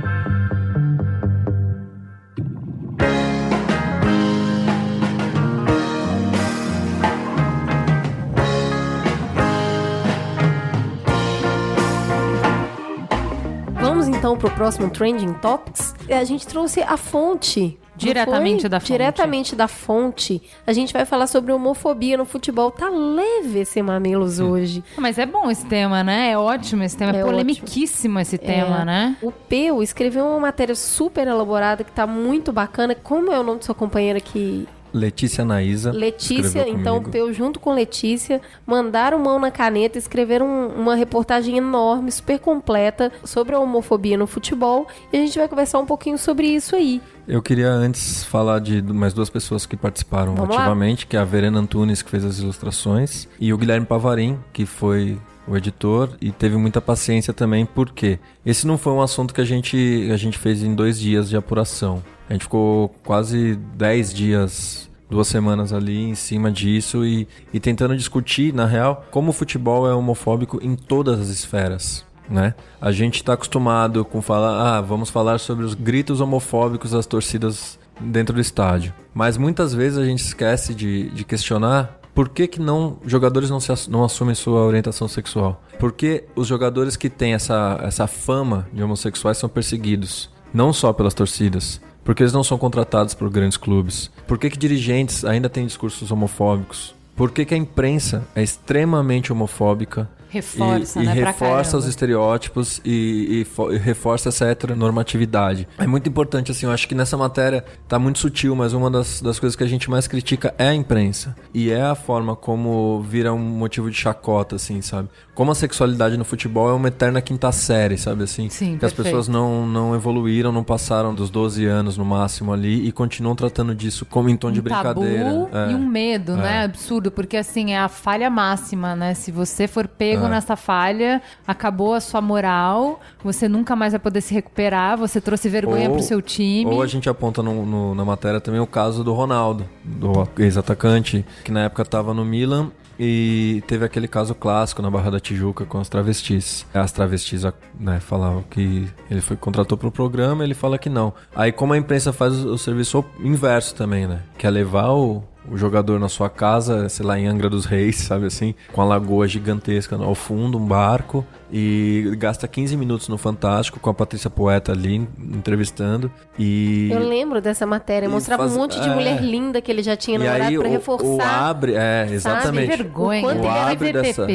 então pro próximo Trending Topics. A gente trouxe a fonte.
Diretamente da fonte.
Diretamente da fonte. A gente vai falar sobre homofobia no futebol. Tá leve esse Mamilos hoje.
Mas é bom esse tema, né? É ótimo esse tema. É,
É
polemiquíssimo esse tema,
É.
né?
O Peu escreveu uma matéria super elaborada que tá muito bacana. Como é o nome de sua companheira que
Letícia Naísa.
Letícia, então. Peu junto com Letícia, mandaram mão na caneta, escreveram um- uma reportagem enorme, super completa, sobre a homofobia no futebol. E a gente vai conversar um pouquinho sobre isso aí.
Eu queria antes falar de mais duas pessoas que participaram
Vamos lá?
ativamente, que é a Verena Antunes, que fez as ilustrações, e o Guilherme Pavarim, que foi o editor e teve muita paciência também, porque esse não foi um assunto que a gente, a gente fez em dois dias de apuração. A gente ficou quase dez dias, duas semanas ali em cima disso e, e tentando discutir, na real, como o futebol é homofóbico em todas as esferas né? A gente está acostumado com falar, ah, vamos falar sobre os gritos homofóbicos das torcidas dentro do estádio. Mas muitas vezes a gente esquece de, de questionar por que, que não jogadores não, se, não assumem sua orientação sexual. Por que os jogadores que têm essa, essa fama de homossexuais são perseguidos? Não só pelas torcidas. Porque eles não são contratados por grandes clubes. Por que, que dirigentes ainda têm discursos homofóbicos? Por que, que a imprensa é extremamente homofóbica
Reforça,
e,
né,
e reforça os estereótipos e, e e reforça essa heteronormatividade. É muito importante, assim, eu acho que nessa matéria tá muito sutil, mas uma das, das coisas que a gente mais critica é a imprensa. E é a forma como vira um motivo de chacota, assim, sabe? Como a sexualidade no futebol é uma eterna quinta série, sabe assim?
Sim,
que as
perfeito.
pessoas não, não evoluíram, não passaram dos 12 anos no máximo ali e continuam tratando disso como em tom de
um tabu
brincadeira. É.
e um medo, né? Absurdo, porque assim, é a falha máxima, né? Se você for pego
É.
nessa falha, acabou a sua moral, você nunca mais vai poder se recuperar, você trouxe vergonha
Ou-
pro seu time.
Ou a gente aponta no- no- na matéria também o caso do Ronaldo, do ex-atacante, que na época estava no Milan e teve aquele caso clássico na Barra da Tijuca com as travestis. As travestis né, falavam que ele foi contratou para o programa, ele fala que não. Aí como a imprensa faz o, serviço inverso também, né? Que é levar o, o jogador na sua casa, sei lá, em Angra dos Reis, sabe assim? Com a lagoa gigantesca ao fundo, um barco. E gasta 15 minutos no Fantástico com a Patrícia Poeta ali entrevistando. E.
Eu lembro dessa matéria, mostrava
faz-
um monte de
é.
mulher linda que ele já tinha namorado pra
o,
reforçar.
o abre, é, exatamente.
vergonha.
O quanto
O
ele era
abre dessa.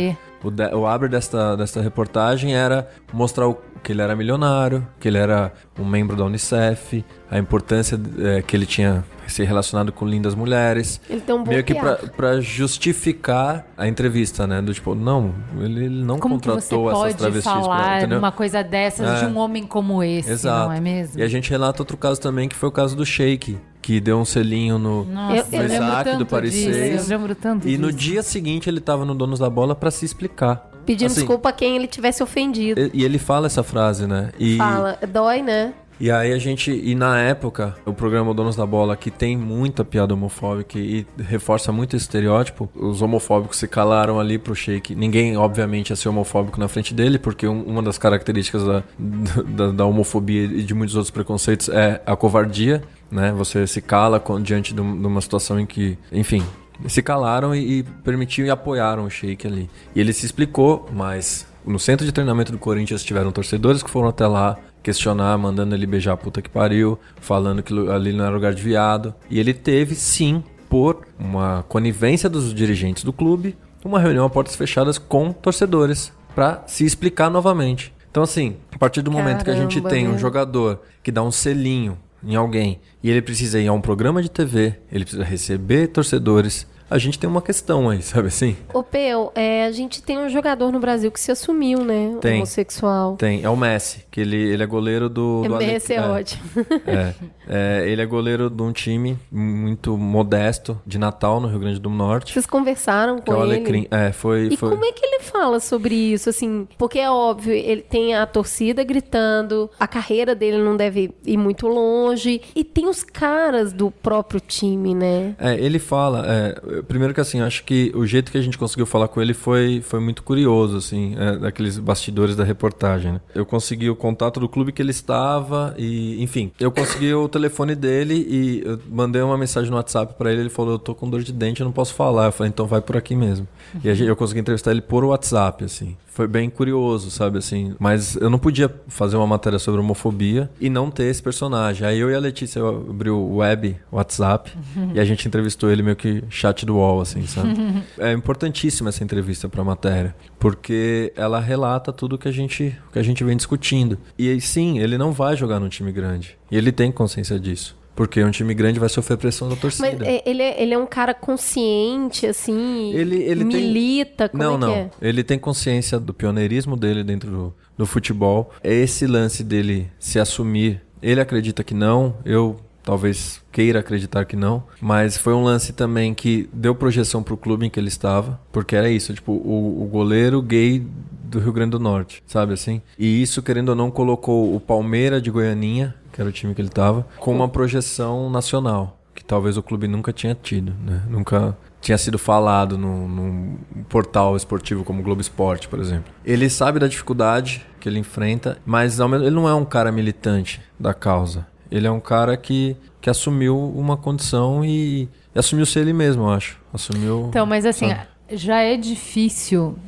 O, de- o abre desta, desta reportagem era mostrar o, que ele era milionário, que ele era um membro da Unicef, a importância eh, que ele tinha se relacionado com lindas mulheres.
Ele tem um bom
Meio que pra,
PR.
pra justificar a entrevista, né? Do tipo, não, ele, ele não
Como que você
contratou essas travestis. pra-
falar
entendeu?
uma coisa dessas
É.
de um homem como esse,
Exato.
não é mesmo?
E a gente relata outro caso também, que foi o caso do Sheik, que deu um selinho no,
Nossa,
Eu- eu
eu,
Isaac do
tanto
Paris
disso,
seis.
eu lembro tanto
E no
disso.
dia seguinte ele tava no Donos da Bola pra se explicar.
Pedindo
Assim,
desculpa a quem ele tivesse ofendido.
E, e ele fala essa frase, né? E,
Fala, dói, né?
E aí a gente. E na época, o programa Donos da Bola, que tem muita piada homofóbica e reforça muito esse estereótipo, os homofóbicos se calaram ali pro Sheik. Ninguém, obviamente, ia ser homofóbico na frente dele, porque um- uma das características da, da, da homofobia e de muitos outros preconceitos é a covardia, né? Você se cala diante de um- uma situação em que, enfim, se calaram e, e permitiam e apoiaram o Sheik ali. E ele se explicou, mas no centro de treinamento do Corinthians tiveram torcedores que foram até lá questionar, mandando ele beijar a puta que pariu, falando que ali não era lugar de viado. E ele teve, sim, por uma conivência dos dirigentes do clube, uma reunião a portas fechadas com torcedores para se explicar novamente. Então, assim, a partir do momento que a gente
Caramba,
tem um jogador que dá um selinho em alguém e ele precisa ir a um programa de TV, ele precisa receber torcedores, a gente tem uma questão aí, sabe assim?
Ô, Peu, é, a gente tem um jogador no Brasil que se assumiu, né?
Tem.
Homossexual.
Tem, é o Messi, que ele, ele é goleiro do. do
Esse é,
Ale-
ótimo.
É, é, ele é goleiro de um time muito modesto de Natal, no Rio Grande do Norte.
Vocês conversaram
Que é
com
o
ele?
Alecrim. É, foi.
E
foi...
como é que ele fala sobre isso, assim? Porque é óbvio, ele tem a torcida gritando, a carreira dele não deve ir muito longe, e tem os caras do próprio time, né?
É, ele fala. é, primeiro que assim, acho que o jeito que a gente conseguiu falar com ele foi, foi muito curioso, assim, é, daqueles bastidores da reportagem. Né? Eu consegui o contato do clube que ele estava e, enfim, eu consegui o telefone dele e mandei uma mensagem no WhatsApp pra ele. Ele falou: Eu tô com dor de dente, eu não posso falar. Eu falei: Então vai por aqui mesmo. E eu consegui entrevistar ele por WhatsApp, assim. Foi bem curioso, sabe assim. Mas eu não podia fazer uma matéria sobre homofobia e não ter esse personagem. Aí eu e a Letícia abriu o web, WhatsApp, e a gente entrevistou ele meio que chat do wall, assim, sabe? é importantíssima essa entrevista pra matéria, porque ela relata tudo que a gente, que a gente vem discutindo. E aí, sim, ele não vai jogar num time grande. E ele tem consciência disso. Porque um time grande vai sofrer pressão da torcida.
Mas é, ele, é, ele é um cara consciente, assim,
Ele- ele tem-
milita, como
não,
é
não.
é?
Ele tem consciência do pioneirismo dele dentro do, do futebol. É esse lance dele se assumir. Ele acredita que não, eu talvez queira acreditar que não, mas foi um lance também que deu projeção pro clube em que ele estava, porque era isso, tipo, o, o goleiro gay do Rio Grande do Norte, sabe assim? E isso, querendo ou não, colocou o Palmeira de Goianinha, que era o time que ele tava, com uma projeção nacional, que talvez o clube nunca tinha tido, né? Nunca tinha sido falado num, num portal esportivo como o Globo Esporte, por exemplo. Ele sabe da dificuldade que ele enfrenta, mas ele não é um cara militante da causa. Ele é um cara que, que assumiu uma condição e, e assumiu ser ele mesmo, eu acho. Assumiu.
Então, mas assim,
sabe?
já é difícil,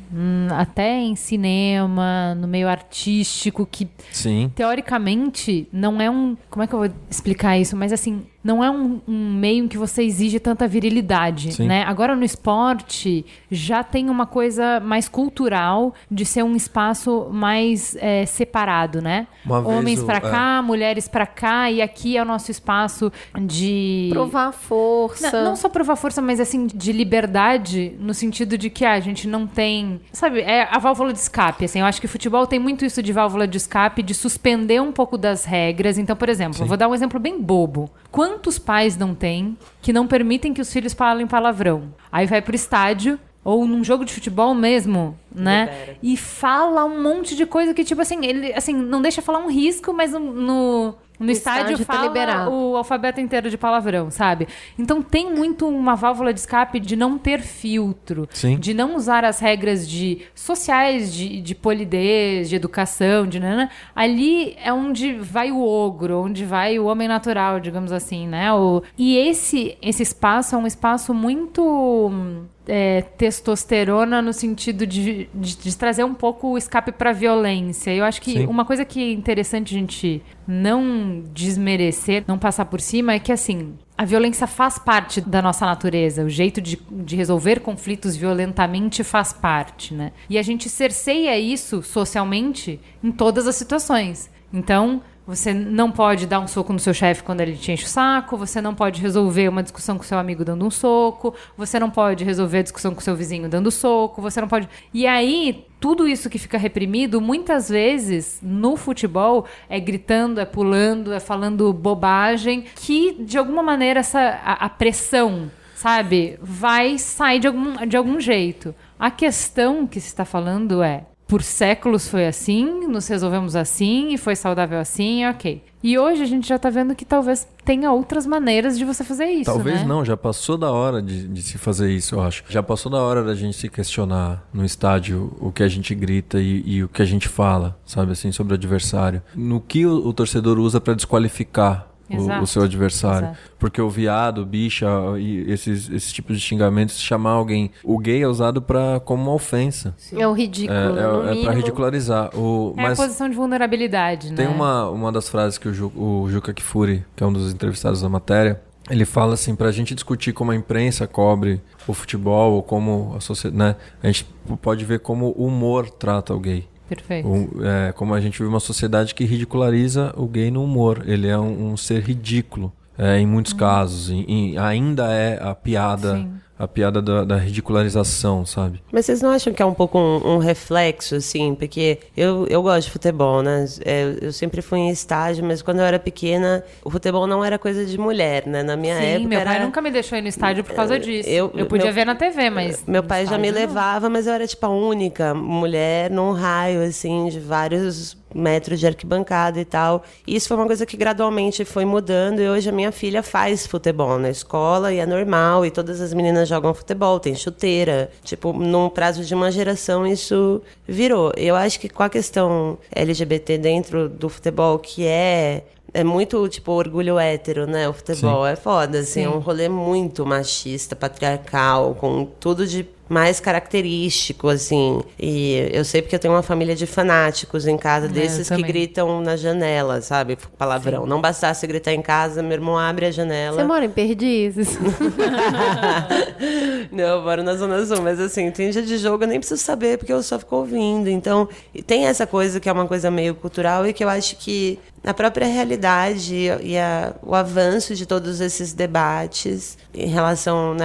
até em cinema, no meio artístico, que
Sim.
teoricamente não é um. Como é que eu vou explicar isso? Mas assim, não é um, um meio em que você exige tanta virilidade,
Sim.
né? Agora no esporte já tem uma coisa mais cultural de ser um espaço mais é, separado, né?
Uma
Homens pra
é.
cá, mulheres pra cá, e aqui é o nosso espaço de
Provar força.
não, não só provar força, mas assim, de liberdade, no sentido de que ah, a gente não tem. Sabe, é a válvula de escape. Assim, eu acho que futebol tem muito isso de válvula de escape, de suspender um pouco das regras. Então, por exemplo, vou dar um exemplo bem bobo. Quantos pais não têm que não permitem que os filhos falem palavrão? Aí vai pro estádio. Ou num jogo de futebol mesmo, né? E fala um monte de coisa que, tipo assim, ele assim, não deixa falar um risco, mas no, no, no estádio,
estádio tá
fala
liberado.
o alfabeto inteiro de palavrão, sabe? Então tem muito uma válvula de escape de não ter filtro,
Sim.
de não usar as regras de sociais, de, de polidez, de educação, de nana. Ali é onde vai o ogro, onde vai o homem natural, digamos assim, né? O, e esse esse espaço é um espaço muito é, testosterona no sentido de, de, de trazer um pouco o escape para violência. Eu acho que
Sim.
uma coisa que é interessante a gente não desmerecer, não passar por cima, é que assim. A violência faz parte da nossa natureza, o jeito de, de resolver conflitos violentamente faz parte, né? E a gente cerceia isso socialmente em todas as situações. Então, você não pode dar um soco no seu chefe quando ele te enche o saco, você não pode resolver uma discussão com seu amigo dando um soco, você não pode resolver a discussão com seu vizinho dando soco, você não pode. E aí, tudo isso que fica reprimido, muitas vezes no futebol é gritando, é pulando, é falando bobagem, que de alguma maneira essa a, a pressão, sabe, vai sair de algum, de algum jeito. A questão que se está falando é por séculos foi assim, nos resolvemos assim e foi saudável assim, ok. E hoje a gente já tá vendo que talvez tenha outras maneiras de você fazer isso.
Talvez
né?
não, já passou da hora de, de se fazer isso, eu acho. Já passou da hora da gente se questionar no estádio o que a gente grita e, e o que a gente fala, sabe assim, sobre o adversário. No que o, o torcedor usa para desqualificar o, o seu adversário.
Exato.
Porque o viado, bicha e esses, esses tipos de xingamentos, chamar alguém. O gay é usado pra, como uma ofensa.
É o ridículo.
É, é, é pra ridicularizar. O,
É
mas
a posição de vulnerabilidade,
tem
né?
uma, uma das frases que o, Ju, o Juca Kifuri, que é um dos entrevistados da matéria, ele fala assim, pra gente discutir como a imprensa cobre o futebol, ou como a sociedade, né? A gente pode ver como o humor trata o gay.
Perfeito.
O- é, como a gente vive uma sociedade que ridiculariza o gay no humor. Ele é um, um ser ridículo. é, em muitos casos. E- e ainda é a piada.
Sim.
A piada da, da ridicularização, sabe?
Mas vocês não acham que é um pouco um, um reflexo, assim? Porque eu, eu gosto de futebol, né? É, eu sempre fui em estágio, mas quando eu era pequena, o futebol não era coisa de mulher, né? Na minha
Sim,
época
meu pai
era...
nunca me deixou ir no estádio por causa disso.
eu-
Eu, podia
meu-
ver na TV, mas.
Meu pai já me
não.
levava, mas eu era tipo a única mulher num raio assim de vários metros de arquibancada e tal. E isso foi uma coisa que gradualmente foi mudando e hoje a minha filha faz futebol na escola e é normal e todas as meninas jogam futebol, tem chuteira. Tipo, num prazo de uma geração isso virou. Eu acho que com a questão LGBT dentro do futebol que é é muito, tipo, orgulho hétero, né? O futebol é foda, assim. É um rolê muito machista, patriarcal, com tudo de mais característico, assim. E eu sei porque eu tenho uma família de fanáticos em casa, desses que
também.
gritam na janela, sabe? Palavrão. Não bastasse gritar em casa, meu irmão abre a janela.
Você mora em Perdizes?
Não, eu moro na Zona Sul, mas assim, tem dia de jogo, eu nem preciso saber, porque eu só fico ouvindo. Então, tem essa coisa que é uma coisa meio cultural e que eu acho que a própria realidade e a- o avanço de todos esses debates em relação né,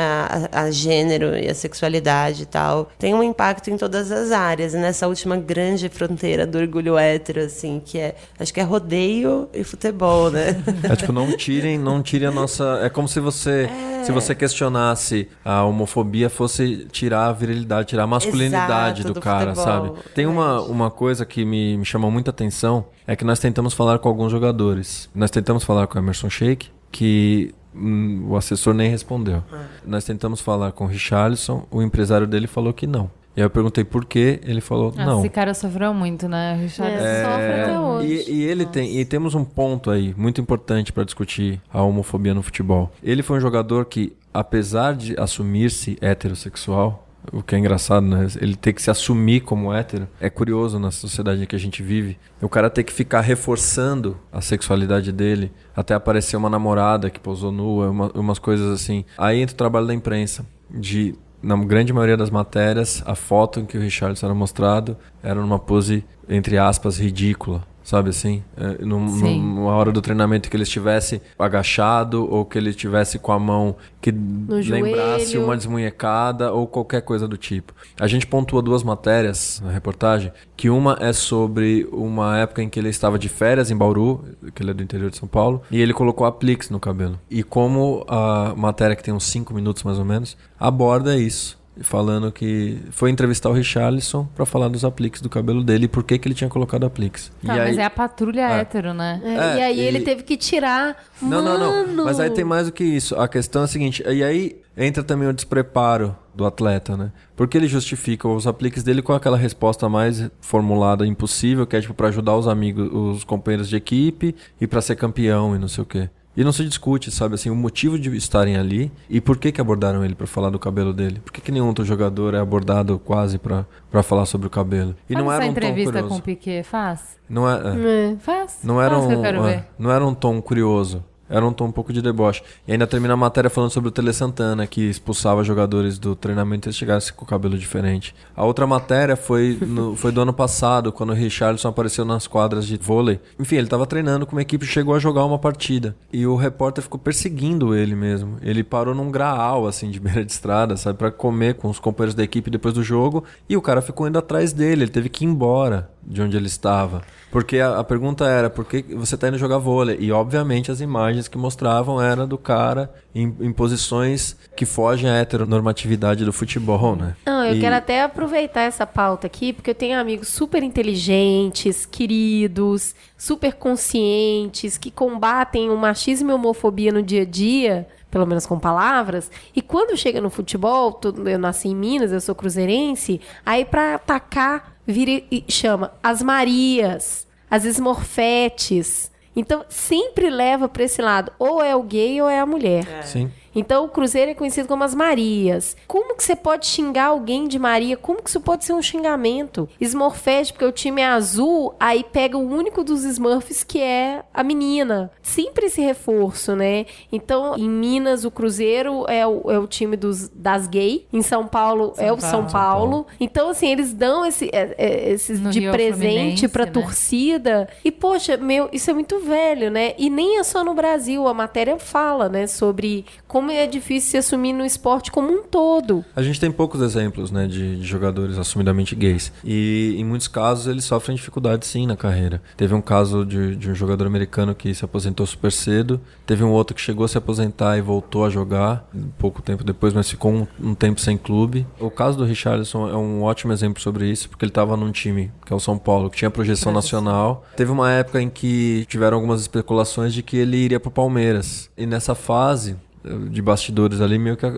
a, a gênero e a sexualidade e tal, tem um impacto em todas as áreas. E nessa última grande fronteira do orgulho hétero, assim, que é, acho que é rodeio e futebol, né?
É tipo, não tirem, não tirem a nossa. É como se você. Se você questionasse a homofobia, fosse tirar a virilidade, tirar a masculinidade
Exato,
do,
do
cara,
futebol.
sabe? Tem uma, uma coisa que me, me chamou muita atenção, é que nós tentamos falar com alguns jogadores. Nós tentamos falar com o Emerson Sheik, que hum, o assessor nem respondeu. Nós tentamos falar com o Richarlison, o empresário dele falou que não. E aí eu perguntei por quê, ele falou
Ah,
não.
Esse cara sofreu muito, né, Richard?
É, sofre até hoje.
E, e ele tem, e temos um ponto aí muito importante para discutir a homofobia no futebol. Ele foi um jogador que, apesar de assumir-se heterossexual, o que é engraçado, né? Ele ter que se assumir como hétero. É curioso na sociedade em que a gente vive. O cara ter que ficar reforçando a sexualidade dele até aparecer uma namorada que pousou nua, uma- umas coisas assim. Aí entra o trabalho da imprensa de na grande maioria das matérias, a foto em que o Richardson era mostrado era numa pose, entre aspas, ridícula. Sabe assim? É, num- numa hora do treinamento que ele estivesse agachado ou que ele estivesse com a mão que lembrasse
joelho.
uma desmunhecada ou qualquer coisa do tipo. A gente pontua duas matérias na reportagem, que uma é sobre uma época em que ele estava de férias em Bauru, que ele é do interior de São Paulo, e ele colocou apliques no cabelo. E como a matéria, que tem uns 5 minutos mais ou menos, aborda isso. Falando que foi entrevistar o Richarlison pra falar dos apliques do cabelo dele e por que, que ele tinha colocado apliques.
Tá,
e aí,
mas é a patrulha
É.
hétero, né?
É,
É,
e aí
e-
ele teve que tirar.
Não, não, não.
Mano!
Mas aí tem mais do que isso. A questão é a seguinte, e aí entra também o despreparo do atleta, né? Porque ele justifica os apliques dele com aquela resposta mais formulada impossível, que é tipo pra ajudar os amigos, os companheiros de equipe e pra ser campeão e não sei o quê. E não se discute, sabe, assim, o motivo de estarem ali e por que que abordaram ele pra falar do cabelo dele. Por que que nenhum outro jogador é abordado quase pra falar sobre o cabelo? E
Faz
não
essa
era um tom
entrevista
curioso.
com o Piquet, faz?
Não é, é.
É.
Faz.
Não era,
faz
um,
que eu quero
é,
ver.
não era um tom curioso. Era um tom um pouco de deboche. E ainda termina a matéria falando sobre o Tele Santana, que expulsava jogadores do treinamento e eles chegassem com o cabelo diferente. A outra matéria foi, no- foi do ano passado, quando o Richardson apareceu nas quadras de vôlei. Enfim, ele estava treinando com uma equipe e chegou a jogar uma partida. E o repórter ficou perseguindo ele mesmo. Ele parou num graal, assim, de beira de estrada, sabe? Pra comer com os companheiros da equipe depois do jogo. E o cara ficou indo atrás dele. Ele teve que ir embora de onde ele estava. Porque a, a pergunta era, por que você tá indo jogar vôlei? E obviamente as imagens que mostravam era do cara em, em posições que fogem à heteronormatividade do futebol, né?
Não, eu
E-
quero até aproveitar essa pauta aqui, porque eu tenho amigos super inteligentes, queridos, super conscientes, que combatem o machismo e a homofobia no dia a dia, pelo menos com palavras. E quando chega no futebol, eu nasci em Minas, eu sou cruzeirense, aí pra atacar, vira e chama as Marias, as Esmorfetes. Então, sempre leva pra esse lado, ou é o gay ou é a mulher.
Sim.
Então o Cruzeiro é conhecido como as Marias. Como que você pode xingar alguém de Maria? Como que isso pode ser um xingamento? Smurfette, porque o time é azul, aí pega o único dos Smurfs que é a menina. Sempre esse reforço, né? Então, em Minas, o Cruzeiro é o, é o time dos, das gay. Em São Paulo
São
é o
Paulo.
São Paulo. Então, assim, eles dão esse, é, é, esses
No
de
Rio,
presente pra
né?
torcida. E, poxa, meu, isso é muito velho, né? E nem é só no Brasil. A matéria fala, né, sobre como é difícil se assumir no esporte como um todo.
A gente tem poucos exemplos, né, de, de jogadores assumidamente gays. E em muitos casos eles sofrem dificuldade sim na carreira. Teve um caso de, de um jogador americano que se aposentou super cedo. Teve um outro que chegou a se aposentar e voltou a jogar pouco tempo depois, mas ficou um, um tempo sem clube. O caso do Richarlison é um ótimo exemplo sobre isso, porque ele estava num time, que é o São Paulo, que tinha projeção nacional. Teve uma época em que tiveram algumas especulações de que ele iria para o Palmeiras. E nessa fase, de bastidores ali, meio que a,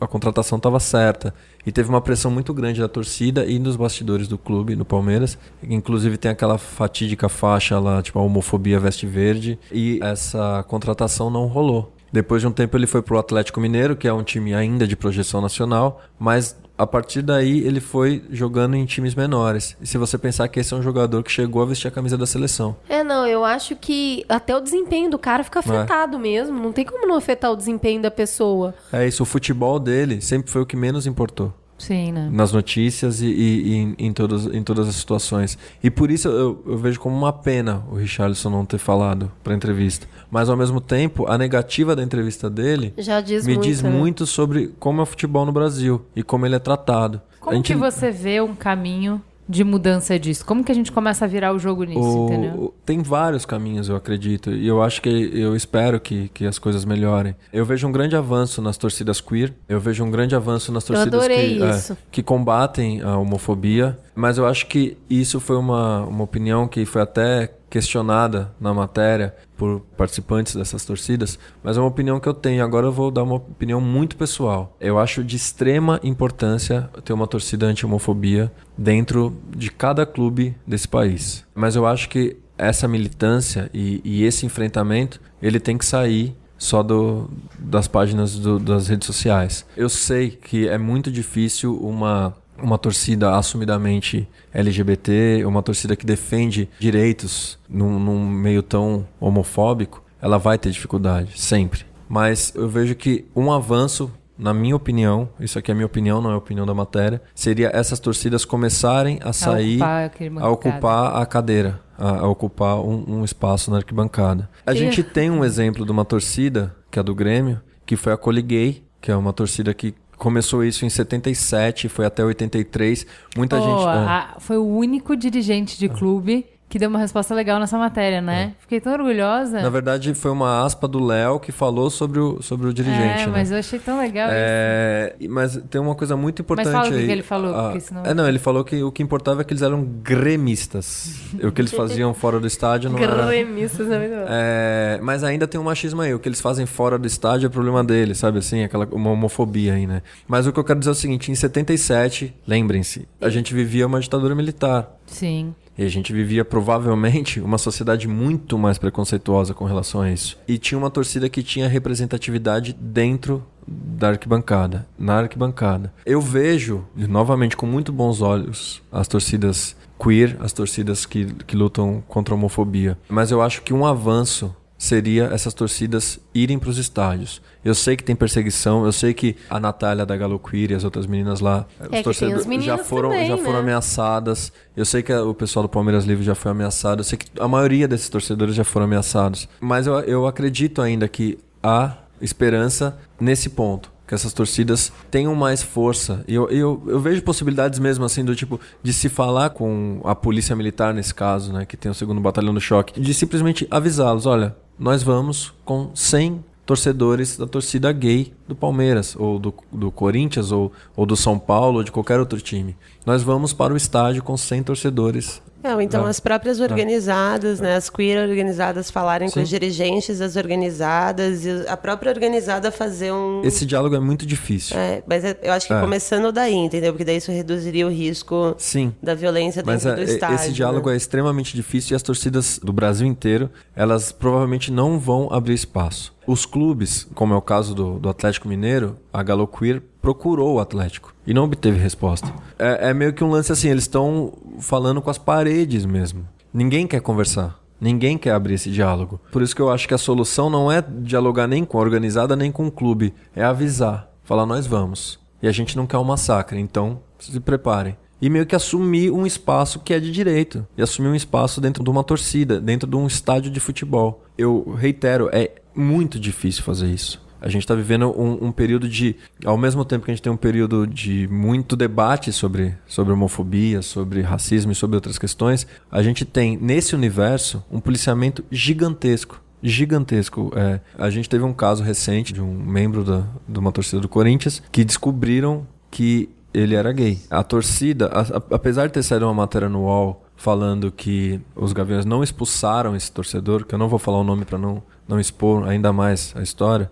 a contratação estava certa. E teve uma pressão muito grande da torcida e nos bastidores do clube, no Palmeiras. Inclusive tem aquela fatídica faixa lá, tipo a homofobia veste verde. E essa contratação não rolou. Depois de um tempo ele foi pro Atlético Mineiro, que é um time ainda de projeção nacional, mas a partir daí ele foi jogando em times menores. E se você pensar que esse é um jogador que chegou a vestir a camisa da seleção.
É, não, eu acho que até o desempenho do cara fica afetado mesmo. Não tem como não afetar o desempenho da pessoa.
É isso, o futebol dele sempre foi o que menos importou.
Sim, né?
nas notícias e, e- e em, todas, em todas as situações. E por isso eu, eu vejo como uma pena o Richarlison não ter falado para entrevista. Mas ao mesmo tempo, a negativa da entrevista dele
Já diz
me
muito.
diz
né?
muito sobre como é o futebol no Brasil e como ele é tratado.
Como
a gente,
que você vê um caminho de mudança disso? Como que a gente começa a virar o jogo nisso,
o-
entendeu?
tem vários caminhos, eu acredito. E eu acho que eu espero que, que as coisas melhorem. Eu vejo um grande avanço nas torcidas queer. Eu vejo um grande avanço nas torcidas que, é, que combatem a homofobia. Mas eu acho que isso foi uma, uma opinião que foi até questionada na matéria por participantes dessas torcidas, mas é uma opinião que eu tenho. Agora eu vou dar uma opinião muito pessoal. Eu acho de extrema importância ter uma torcida anti-homofobia dentro de cada clube desse país. Mas eu acho que essa militância e, e esse enfrentamento, ele tem que sair só do, das páginas do- das redes sociais. Eu sei que é muito difícil uma uma torcida assumidamente LGBT, uma torcida que defende direitos num, num meio tão homofóbico, ela vai ter dificuldade, sempre. Mas eu vejo que um avanço, na minha opinião, isso aqui é a minha opinião, não é a opinião da matéria, seria essas torcidas começarem a sair
ocupar aquele
a ocupar a cadeira, a, a ocupar um, um espaço na arquibancada. A gente tem um exemplo de uma torcida, que é a do Grêmio, que foi a Coliguei, que é uma torcida que começou isso em 77, foi até 83. Muita
Pô,
gente. é.
a- foi o único dirigente de clube que deu uma resposta legal nessa matéria, né? Fiquei tão orgulhosa.
É. Na verdade, foi uma aspa do Léo que falou sobre o, sobre o dirigente.
é,
né?
mas eu achei tão legal isso.
É, e- mas tem uma coisa muito importante
fala o que
aí.
que ele falou,
Ah,
senão-
É, não, ele falou que o que importava é que eles eram gremistas. o que eles faziam fora do estádio não era...
Gremistas, é muito.
É, mas ainda tem um machismo aí. O que eles fazem fora do estádio é problema deles, sabe assim? Aquela uma homofobia aí, né? Mas o que eu quero dizer é o seguinte: em 77, lembrem-se, a gente vivia uma ditadura militar.
Sim.
E a gente vivia provavelmente uma sociedade muito mais preconceituosa com relação a isso. E tinha uma torcida que tinha representatividade dentro da arquibancada, na arquibancada. Eu vejo, novamente, com muito bons olhos, as torcidas queer, as torcidas que, que lutam contra a homofobia. Mas eu acho que um avanço seria essas torcidas irem para os estádios. Eu sei que tem perseguição, eu sei que a Natália da Galo Queer e as outras meninas lá,
que tem
torcedores
os
já foram,
também,
já foram
né?
ameaçadas. Eu sei que a- o pessoal do Palmeiras Livre já foi ameaçado. Eu sei que a maioria desses torcedores já foram ameaçados. Mas eu, eu acredito ainda que há esperança nesse ponto. Que essas torcidas tenham mais força. E eu, eu, eu vejo possibilidades mesmo assim do tipo de se falar com a polícia militar nesse caso, né? Que tem o segundo batalhão do choque. De simplesmente avisá-los, olha, nós vamos com 100 torcedores da torcida gay do Palmeiras, ou do, do Corinthians, ou, ou do São Paulo, ou de qualquer outro time. Nós vamos para o estádio com 100 torcedores
Não, então
Ah.
as próprias organizadas, né, as queer organizadas falarem com
Sim.
os dirigentes das organizadas e a própria organizada fazer um...
Esse diálogo é muito difícil.
É, mas é- eu acho que
É.
começando daí, entendeu? Porque daí isso reduziria o risco
Sim.
da violência
Mas
dentro
é,
do
é-
estádio.
esse diálogo
né?
é extremamente difícil e as torcidas do Brasil inteiro, elas provavelmente não vão abrir espaço. Os clubes, como é o caso do, do Atlético Mineiro, a Galo Queer procurou o Atlético e não obteve resposta. É, é meio que um lance assim, eles estão falando com as paredes mesmo. Ninguém quer conversar. Ninguém quer abrir esse diálogo. Por isso que eu acho que a solução não é dialogar nem com a organizada nem com o clube. É avisar. Falar, nós vamos. E a gente não quer um massacre, então se preparem. E meio que assumir um espaço que é de direito. E assumir um espaço dentro de uma torcida, dentro de um estádio de futebol. Eu reitero, é muito difícil fazer isso. A gente está vivendo um, um período de. Ao mesmo tempo que a gente tem um período de muito debate sobre, sobre homofobia, sobre racismo e sobre outras questões, a gente tem nesse universo um policiamento gigantesco. Gigantesco. É, a gente teve um caso recente de um membro da, de uma torcida do Corinthians que descobriram que ele era gay. A torcida, a- a- apesar de ter saído uma matéria no UOL falando que os Gaviões não expulsaram esse torcedor, que eu não vou falar o nome para não, não expor ainda mais a história,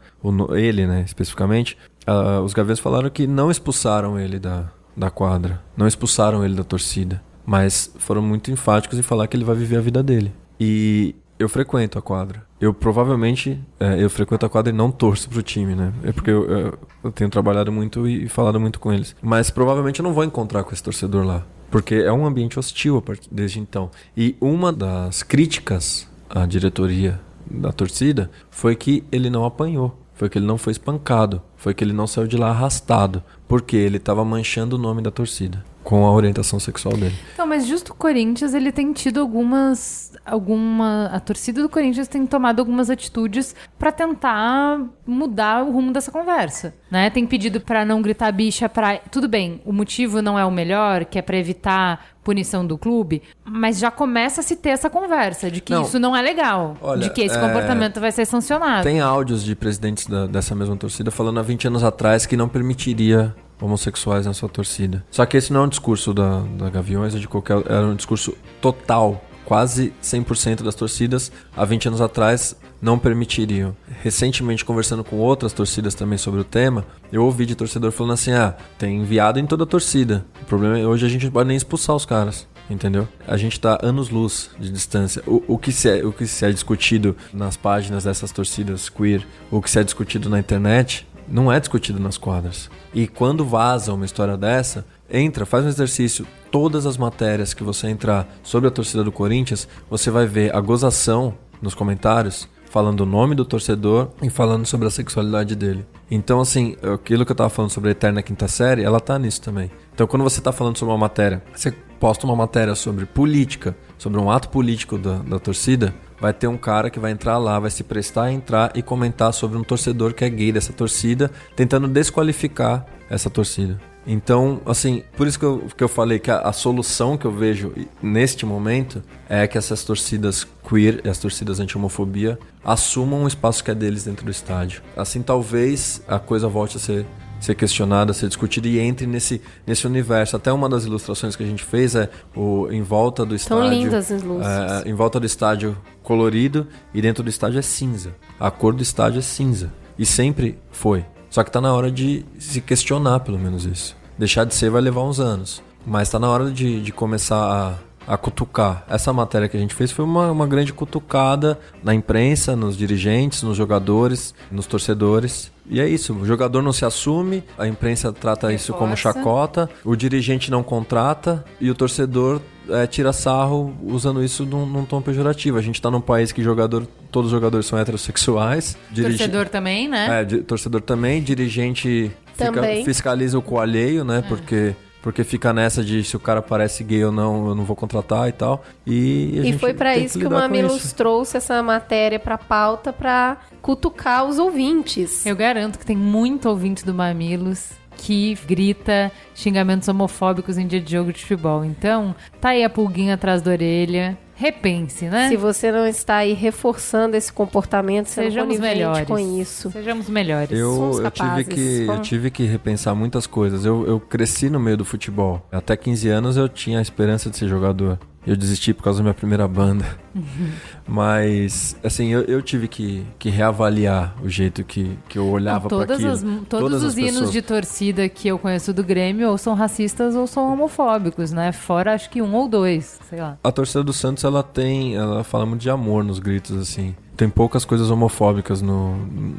ele, né, especificamente, ah, os Gaviões falaram que não expulsaram ele da, da quadra, não expulsaram ele da torcida, mas foram muito enfáticos em falar que ele vai viver a vida dele. E eu frequento a quadra. Eu provavelmente é, eu frequento a quadra e não torço pro time, né? É porque eu, eu- eu tenho trabalhado muito e, e falado muito com eles. Mas provavelmente eu não vou encontrar com esse torcedor lá. Porque é um ambiente hostil a partir desde então. E uma das críticas à diretoria da torcida foi que ele não apanhou. Foi que ele não foi espancado. Foi que ele não saiu de lá arrastado. Porque ele estava manchando o nome da torcida com a orientação sexual dele.
Então, mas justo o Corinthians, ele tem tido algumas. alguma A torcida do Corinthians tem tomado algumas atitudes pra tentar mudar o rumo dessa conversa. Né? Tem pedido pra não gritar bicha pra. Tudo bem, o motivo não é o melhor, que é pra evitar punição do clube, mas já começa a se ter essa conversa de que
Não.
isso não é legal.
Olha,
de que esse
é,
comportamento vai ser sancionado.
Tem áudios de presidentes da- dessa mesma torcida falando há 20 anos atrás que não permitiria homossexuais na sua torcida. Só que esse não é um discurso da, da Gaviões ou de qualquer. Era um discurso total. Quase 100% das torcidas há 20 anos atrás não permitiriam. Recentemente, conversando com outras torcidas também sobre o tema, eu ouvi de torcedor falando assim: ah, tem enviado em toda a torcida. O problema é hoje a gente não pode nem expulsar os caras. Entendeu? A gente tá anos-luz de distância. O, o, que se é, o que se é discutido nas páginas dessas torcidas queer, o que se é discutido na internet, não é discutido nas quadras. E quando vaza uma história dessa, entra, faz um exercício. Todas as matérias que você entrar sobre a torcida do Corinthians, você vai ver a gozação nos comentários, falando o nome do torcedor e falando sobre a sexualidade dele. Então, assim, aquilo que eu tava falando sobre a Eterna Quinta Série, ela tá nisso também. Então, quando você tá falando sobre uma matéria, você posta uma matéria sobre política, sobre um ato político da, da torcida, vai ter um cara que vai entrar lá, vai se prestar a entrar e comentar sobre um torcedor que é gay dessa torcida, tentando desqualificar essa torcida. Então, assim, por isso que eu, que eu falei que a, a solução que eu vejo neste momento é que essas torcidas queer e as torcidas anti-homofobia assumam um espaço que é deles dentro do estádio. Assim, talvez a coisa volte a ser ser questionada, ser discutida e entre nesse, nesse universo. Até uma das ilustrações que a gente fez é o em volta do
Tão
estádio.
lindas as luzes.
é, em volta do estádio colorido e dentro do estádio é cinza. A cor do estádio é cinza. E sempre foi. Só que tá na hora de se questionar, pelo menos isso. Deixar de ser vai levar uns anos. Mas tá na hora de, de começar a, a cutucar. Essa matéria que a gente fez foi uma, uma grande cutucada na imprensa, nos dirigentes, nos jogadores, nos torcedores. E é isso, o jogador não se assume, a imprensa trata isso como
Reforça.
chacota, o dirigente não contrata e o torcedor é, tira sarro usando isso num, num tom pejorativo. A gente tá num país que jogador, todos os jogadores são heterossexuais. dirigi-
Torcedor também, né?
é, di- torcedor também, dirigente fica-
Também.
fiscaliza o co alheio, né? Porque, porque fica nessa de se o cara parece gay ou não, eu não vou contratar e tal. E, a
E
gente
foi pra
tem
isso que o
lidar com
Mamilos
isso.
trouxe essa matéria pra pauta pra cutucar os ouvintes.
Eu garanto que tem muito ouvinte do Mamilos que grita xingamentos homofóbicos em dia de jogo de futebol. Então, tá aí a pulguinha atrás da orelha. Repense, né?
Se você não está aí reforçando esse comportamento,
Sejamos melhores.
com isso.
Sejamos melhores.
Eu,
Somos
eu, tive que, eu tive que repensar muitas coisas. Eu, eu cresci no meio do futebol. Até 15 anos eu tinha a esperança de ser jogador. Eu desisti por causa da minha primeira banda. Mas, assim, eu, eu, tive que, que reavaliar o jeito que, que eu olhava para aquilo.
As, todos todas os hinos pessoas... de torcida que eu conheço do Grêmio ou são racistas ou são homofóbicos, né? Fora acho que um ou dois, sei lá.
A torcida do Santos, ela tem, ela fala muito de amor nos gritos, assim tem poucas coisas homofóbicas no.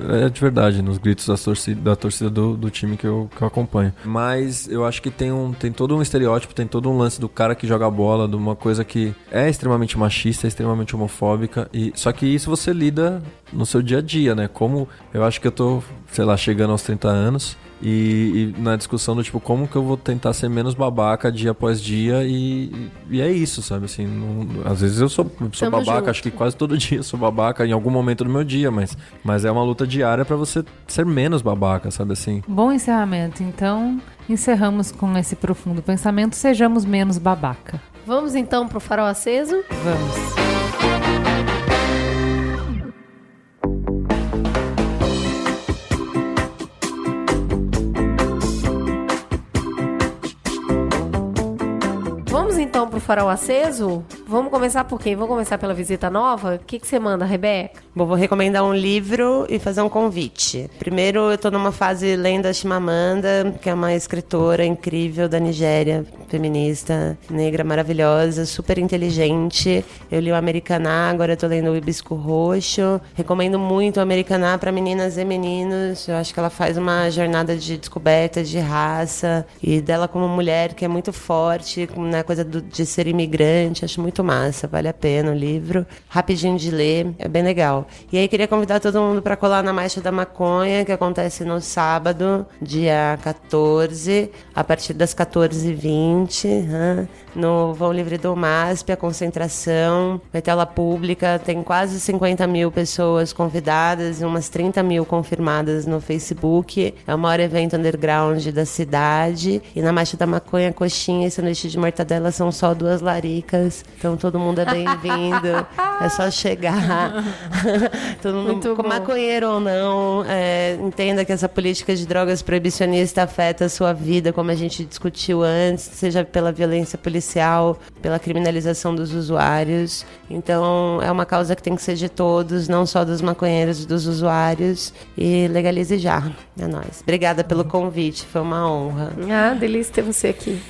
É de verdade, nos gritos da torcida, da torcida do, do time que eu, que eu acompanho. Mas eu acho que tem, um, tem todo um estereótipo, tem todo um lance do cara que joga bola, de uma coisa que é extremamente machista, é extremamente homofóbica. E, só que isso você lida no seu dia a dia, né? Como eu acho que eu tô, sei lá, chegando aos 30 anos. E, e, na discussão do tipo, como que eu vou tentar ser menos babaca dia após dia e, e é isso, sabe? Assim, não, às vezes eu sou, sou babaca, junto. acho que quase todo dia eu sou babaca em algum momento do meu dia, mas, mas é uma luta diária para você ser menos babaca, sabe assim?
Bom encerramento. Então, encerramos com esse profundo pensamento, sejamos menos babaca.
Vamos então pro farol aceso?
Vamos.
Então pro farol aceso? Vamos começar por quem? Vamos começar pela visita nova? O que, que você manda, Rebeca?
Bom, vou recomendar um livro e fazer um convite. Primeiro, eu tô numa fase lendo a Chimamanda, que é uma escritora incrível da Nigéria, feminista, negra, maravilhosa, super inteligente. Eu li o Americaná, agora eu tô lendo o Hibisco Roxo. Recomendo muito o Americaná para meninas e meninos. Eu acho que ela faz uma jornada de descoberta de raça e dela como mulher que é muito forte, na né, coisa do, de ser imigrante. Acho muito massa, vale a pena o livro. Rapidinho de ler, é bem legal. E aí queria convidar todo mundo para colar na Marcha da Maconha, que acontece no sábado, dia 14, a partir das 14h20, né? no Vão Livre do MASP, a concentração, vai ter pública, tem quase 50 mil pessoas convidadas e umas 30 mil confirmadas no Facebook. É o maior evento underground da cidade. E na Marcha da Maconha, coxinha e sanduíche de mortadela são só duas laricas. Então todo mundo é bem-vindo. é só chegar. todo mundo, Muito com maconheiro ou não, é, entenda que essa política de drogas proibicionista afeta a sua vida, como a gente discutiu antes, seja pela violência policial, pela criminalização dos usuários. Então é uma causa que tem que ser de todos, não só dos maconheiros e dos usuários. E legalize já. É nóis. Obrigada pelo convite, foi uma honra.
Ah, delícia ter você aqui.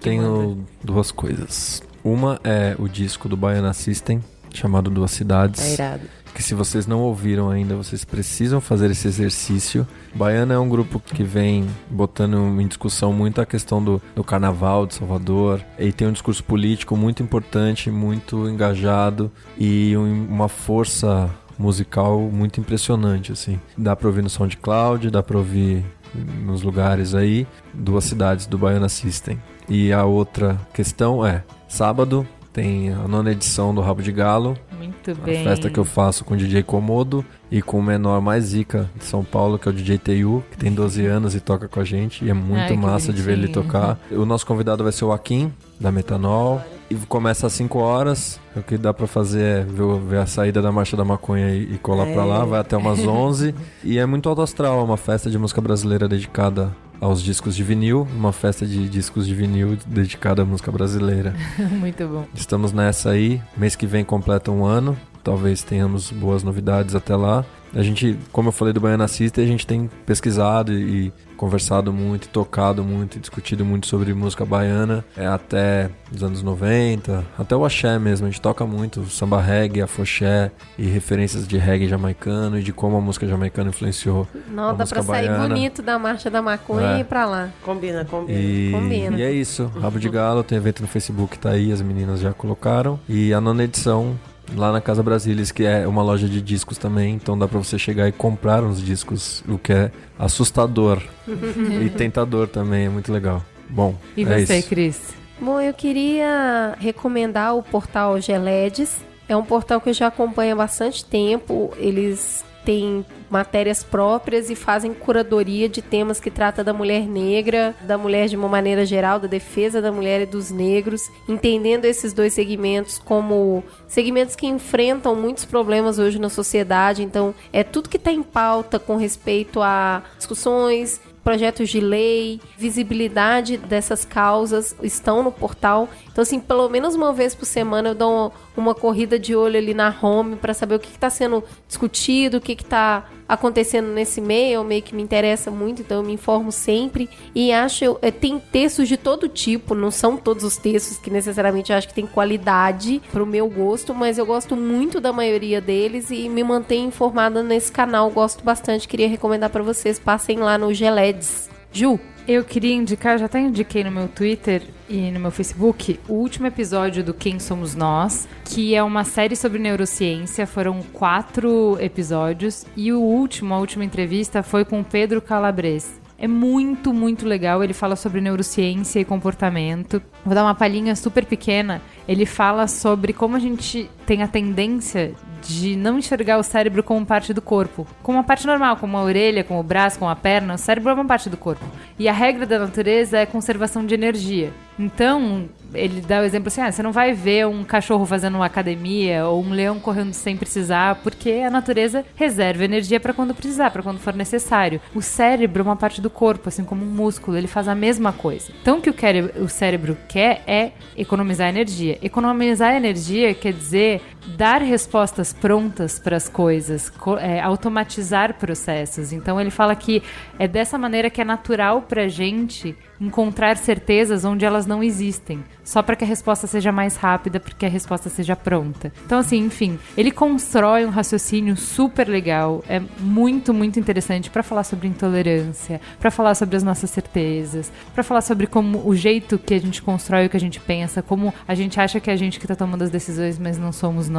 Tenho duas coisas. Uma é o disco do Baiana System, chamado Duas Cidades.
É irado.
Que se vocês não ouviram ainda, vocês precisam fazer esse exercício. Baiana é um grupo que vem botando em discussão muito a questão do, do carnaval de Salvador. E tem um discurso político muito importante, muito engajado e um, uma força musical muito impressionante, assim. Dá pra ouvir no SoundCloud, dá pra ouvir nos lugares aí, duas cidades do Baiana System. E a outra questão é, sábado tem a nona edição do Rabo de Galo.
Muito bem.
A festa que eu faço com o DJ Comodo e com o menor mais zica de São Paulo, que é o DJ TU, que tem 12 anos e toca com a gente. E é muito Ai, massa de ver ele tocar. O nosso convidado vai ser o Akin, da Metanol. E começa às 5 horas. O que dá para fazer é ver, ver, a saída da Marcha da Maconha e, e colar é. para lá. Vai até umas 11. e é muito alto astral. É uma festa de música brasileira dedicada aos discos de vinil, uma festa de discos de vinil dedicada à música brasileira.
Muito bom.
Estamos nessa aí. Mês que vem completa um ano. Talvez tenhamos boas novidades até lá. A gente, como eu falei do Baiana System, a gente tem pesquisado e conversado muito, tocado muito, discutido muito sobre música baiana, é até os anos 90, até o axé mesmo, a gente toca muito samba reggae, afoxé e referências de reggae jamaicano e de como a música jamaicana influenciou
Não,
a
dá
música
pra sair bonito da marcha da maconha é. e ir pra lá.
Combina, combina.
E,
combina.
E é isso, Rabo de Galo, tem evento no Facebook, tá aí, as meninas já colocaram. E a nona edição lá na Casa Brasilis, que é uma loja de discos também, então dá para você chegar e comprar uns discos, o que é assustador e tentador também, é muito legal. Bom,
e
é
você,
isso.
Cris?
Bom, eu queria recomendar o portal Geledes. É um portal que eu já acompanho há bastante tempo. Eles têm matérias próprias e fazem curadoria de temas que trata da mulher negra, da mulher de uma maneira geral, da defesa da mulher e dos negros, entendendo esses dois segmentos como segmentos que enfrentam muitos problemas hoje na sociedade. Então, é tudo que está em pauta com respeito a discussões, projetos de lei, visibilidade dessas causas estão no portal. Então, assim, pelo menos uma vez por semana eu dou uma, corrida de olho ali na home para saber o que está sendo discutido, o que está acontecendo nesse meio, é um meio que me interessa muito, então eu me informo sempre e acho é, tem textos de todo tipo, não são todos os textos que necessariamente eu acho que tem qualidade para o meu gosto, mas eu gosto muito da maioria deles e me mantenho informada nesse canal, gosto bastante, queria recomendar para vocês, passem lá no Geleds. Ju,
eu queria indicar, já até indiquei no meu Twitter e no meu Facebook, o último episódio do Quem Somos Nós, que é uma série sobre neurociência. Foram quatro episódios e o último, a última entrevista, foi com Pedro Calabres. É muito, muito legal. Ele fala sobre neurociência e comportamento. Vou dar uma palhinha super pequena. Ele fala sobre como a gente tem a tendência de não enxergar o cérebro como parte do corpo, como uma parte normal, como a orelha, como o braço, como a perna. O cérebro é uma parte do corpo. E a regra da natureza é conservação de energia. Então, ele dá o exemplo assim: ah, você não vai ver um cachorro fazendo uma academia ou um leão correndo sem precisar, porque a natureza reserva energia para quando precisar, para quando for necessário. O cérebro é uma parte do corpo, assim como um músculo, ele faz a mesma coisa. Então, o que o, o cérebro quer é economizar energia. Economizar energia quer dizer dar respostas prontas para as coisas, é, automatizar processos. Então, ele fala que é dessa maneira que é natural para gente encontrar certezas onde elas não existem, só para que a resposta seja mais rápida, porque a resposta seja pronta. Então, assim, enfim, ele constrói um raciocínio super legal, é muito, muito interessante para falar sobre intolerância, para falar sobre as nossas certezas, para falar sobre como o jeito que a gente constrói o que a gente pensa, como a gente acha que é a gente que está tomando as decisões, mas não somos nós.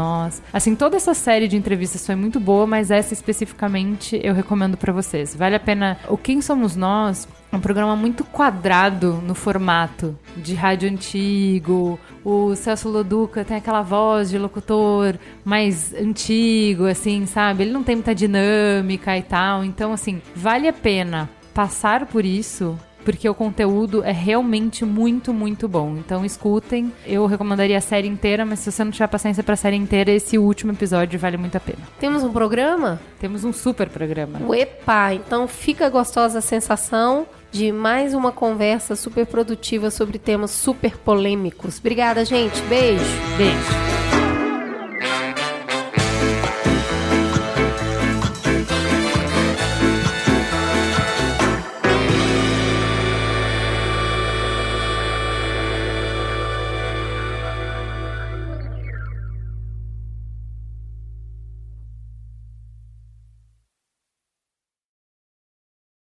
Assim, toda essa série de entrevistas foi muito boa, mas essa especificamente eu recomendo para vocês. Vale a pena. O Quem Somos Nós um programa muito quadrado no formato de rádio antigo. O Celso Loduca tem aquela voz de locutor mais antigo, assim, sabe? Ele não tem muita dinâmica e tal. Então, assim, vale a pena passar por isso porque o conteúdo é realmente muito, muito bom. Então escutem. Eu recomendaria a série inteira, mas se você não tiver paciência para a série inteira, esse último episódio vale muito a pena.
Temos um programa?
Temos um super programa.
Epa, então fica gostosa a sensação de mais uma conversa super produtiva sobre temas super polêmicos. Obrigada, gente. Beijo.
Beijo.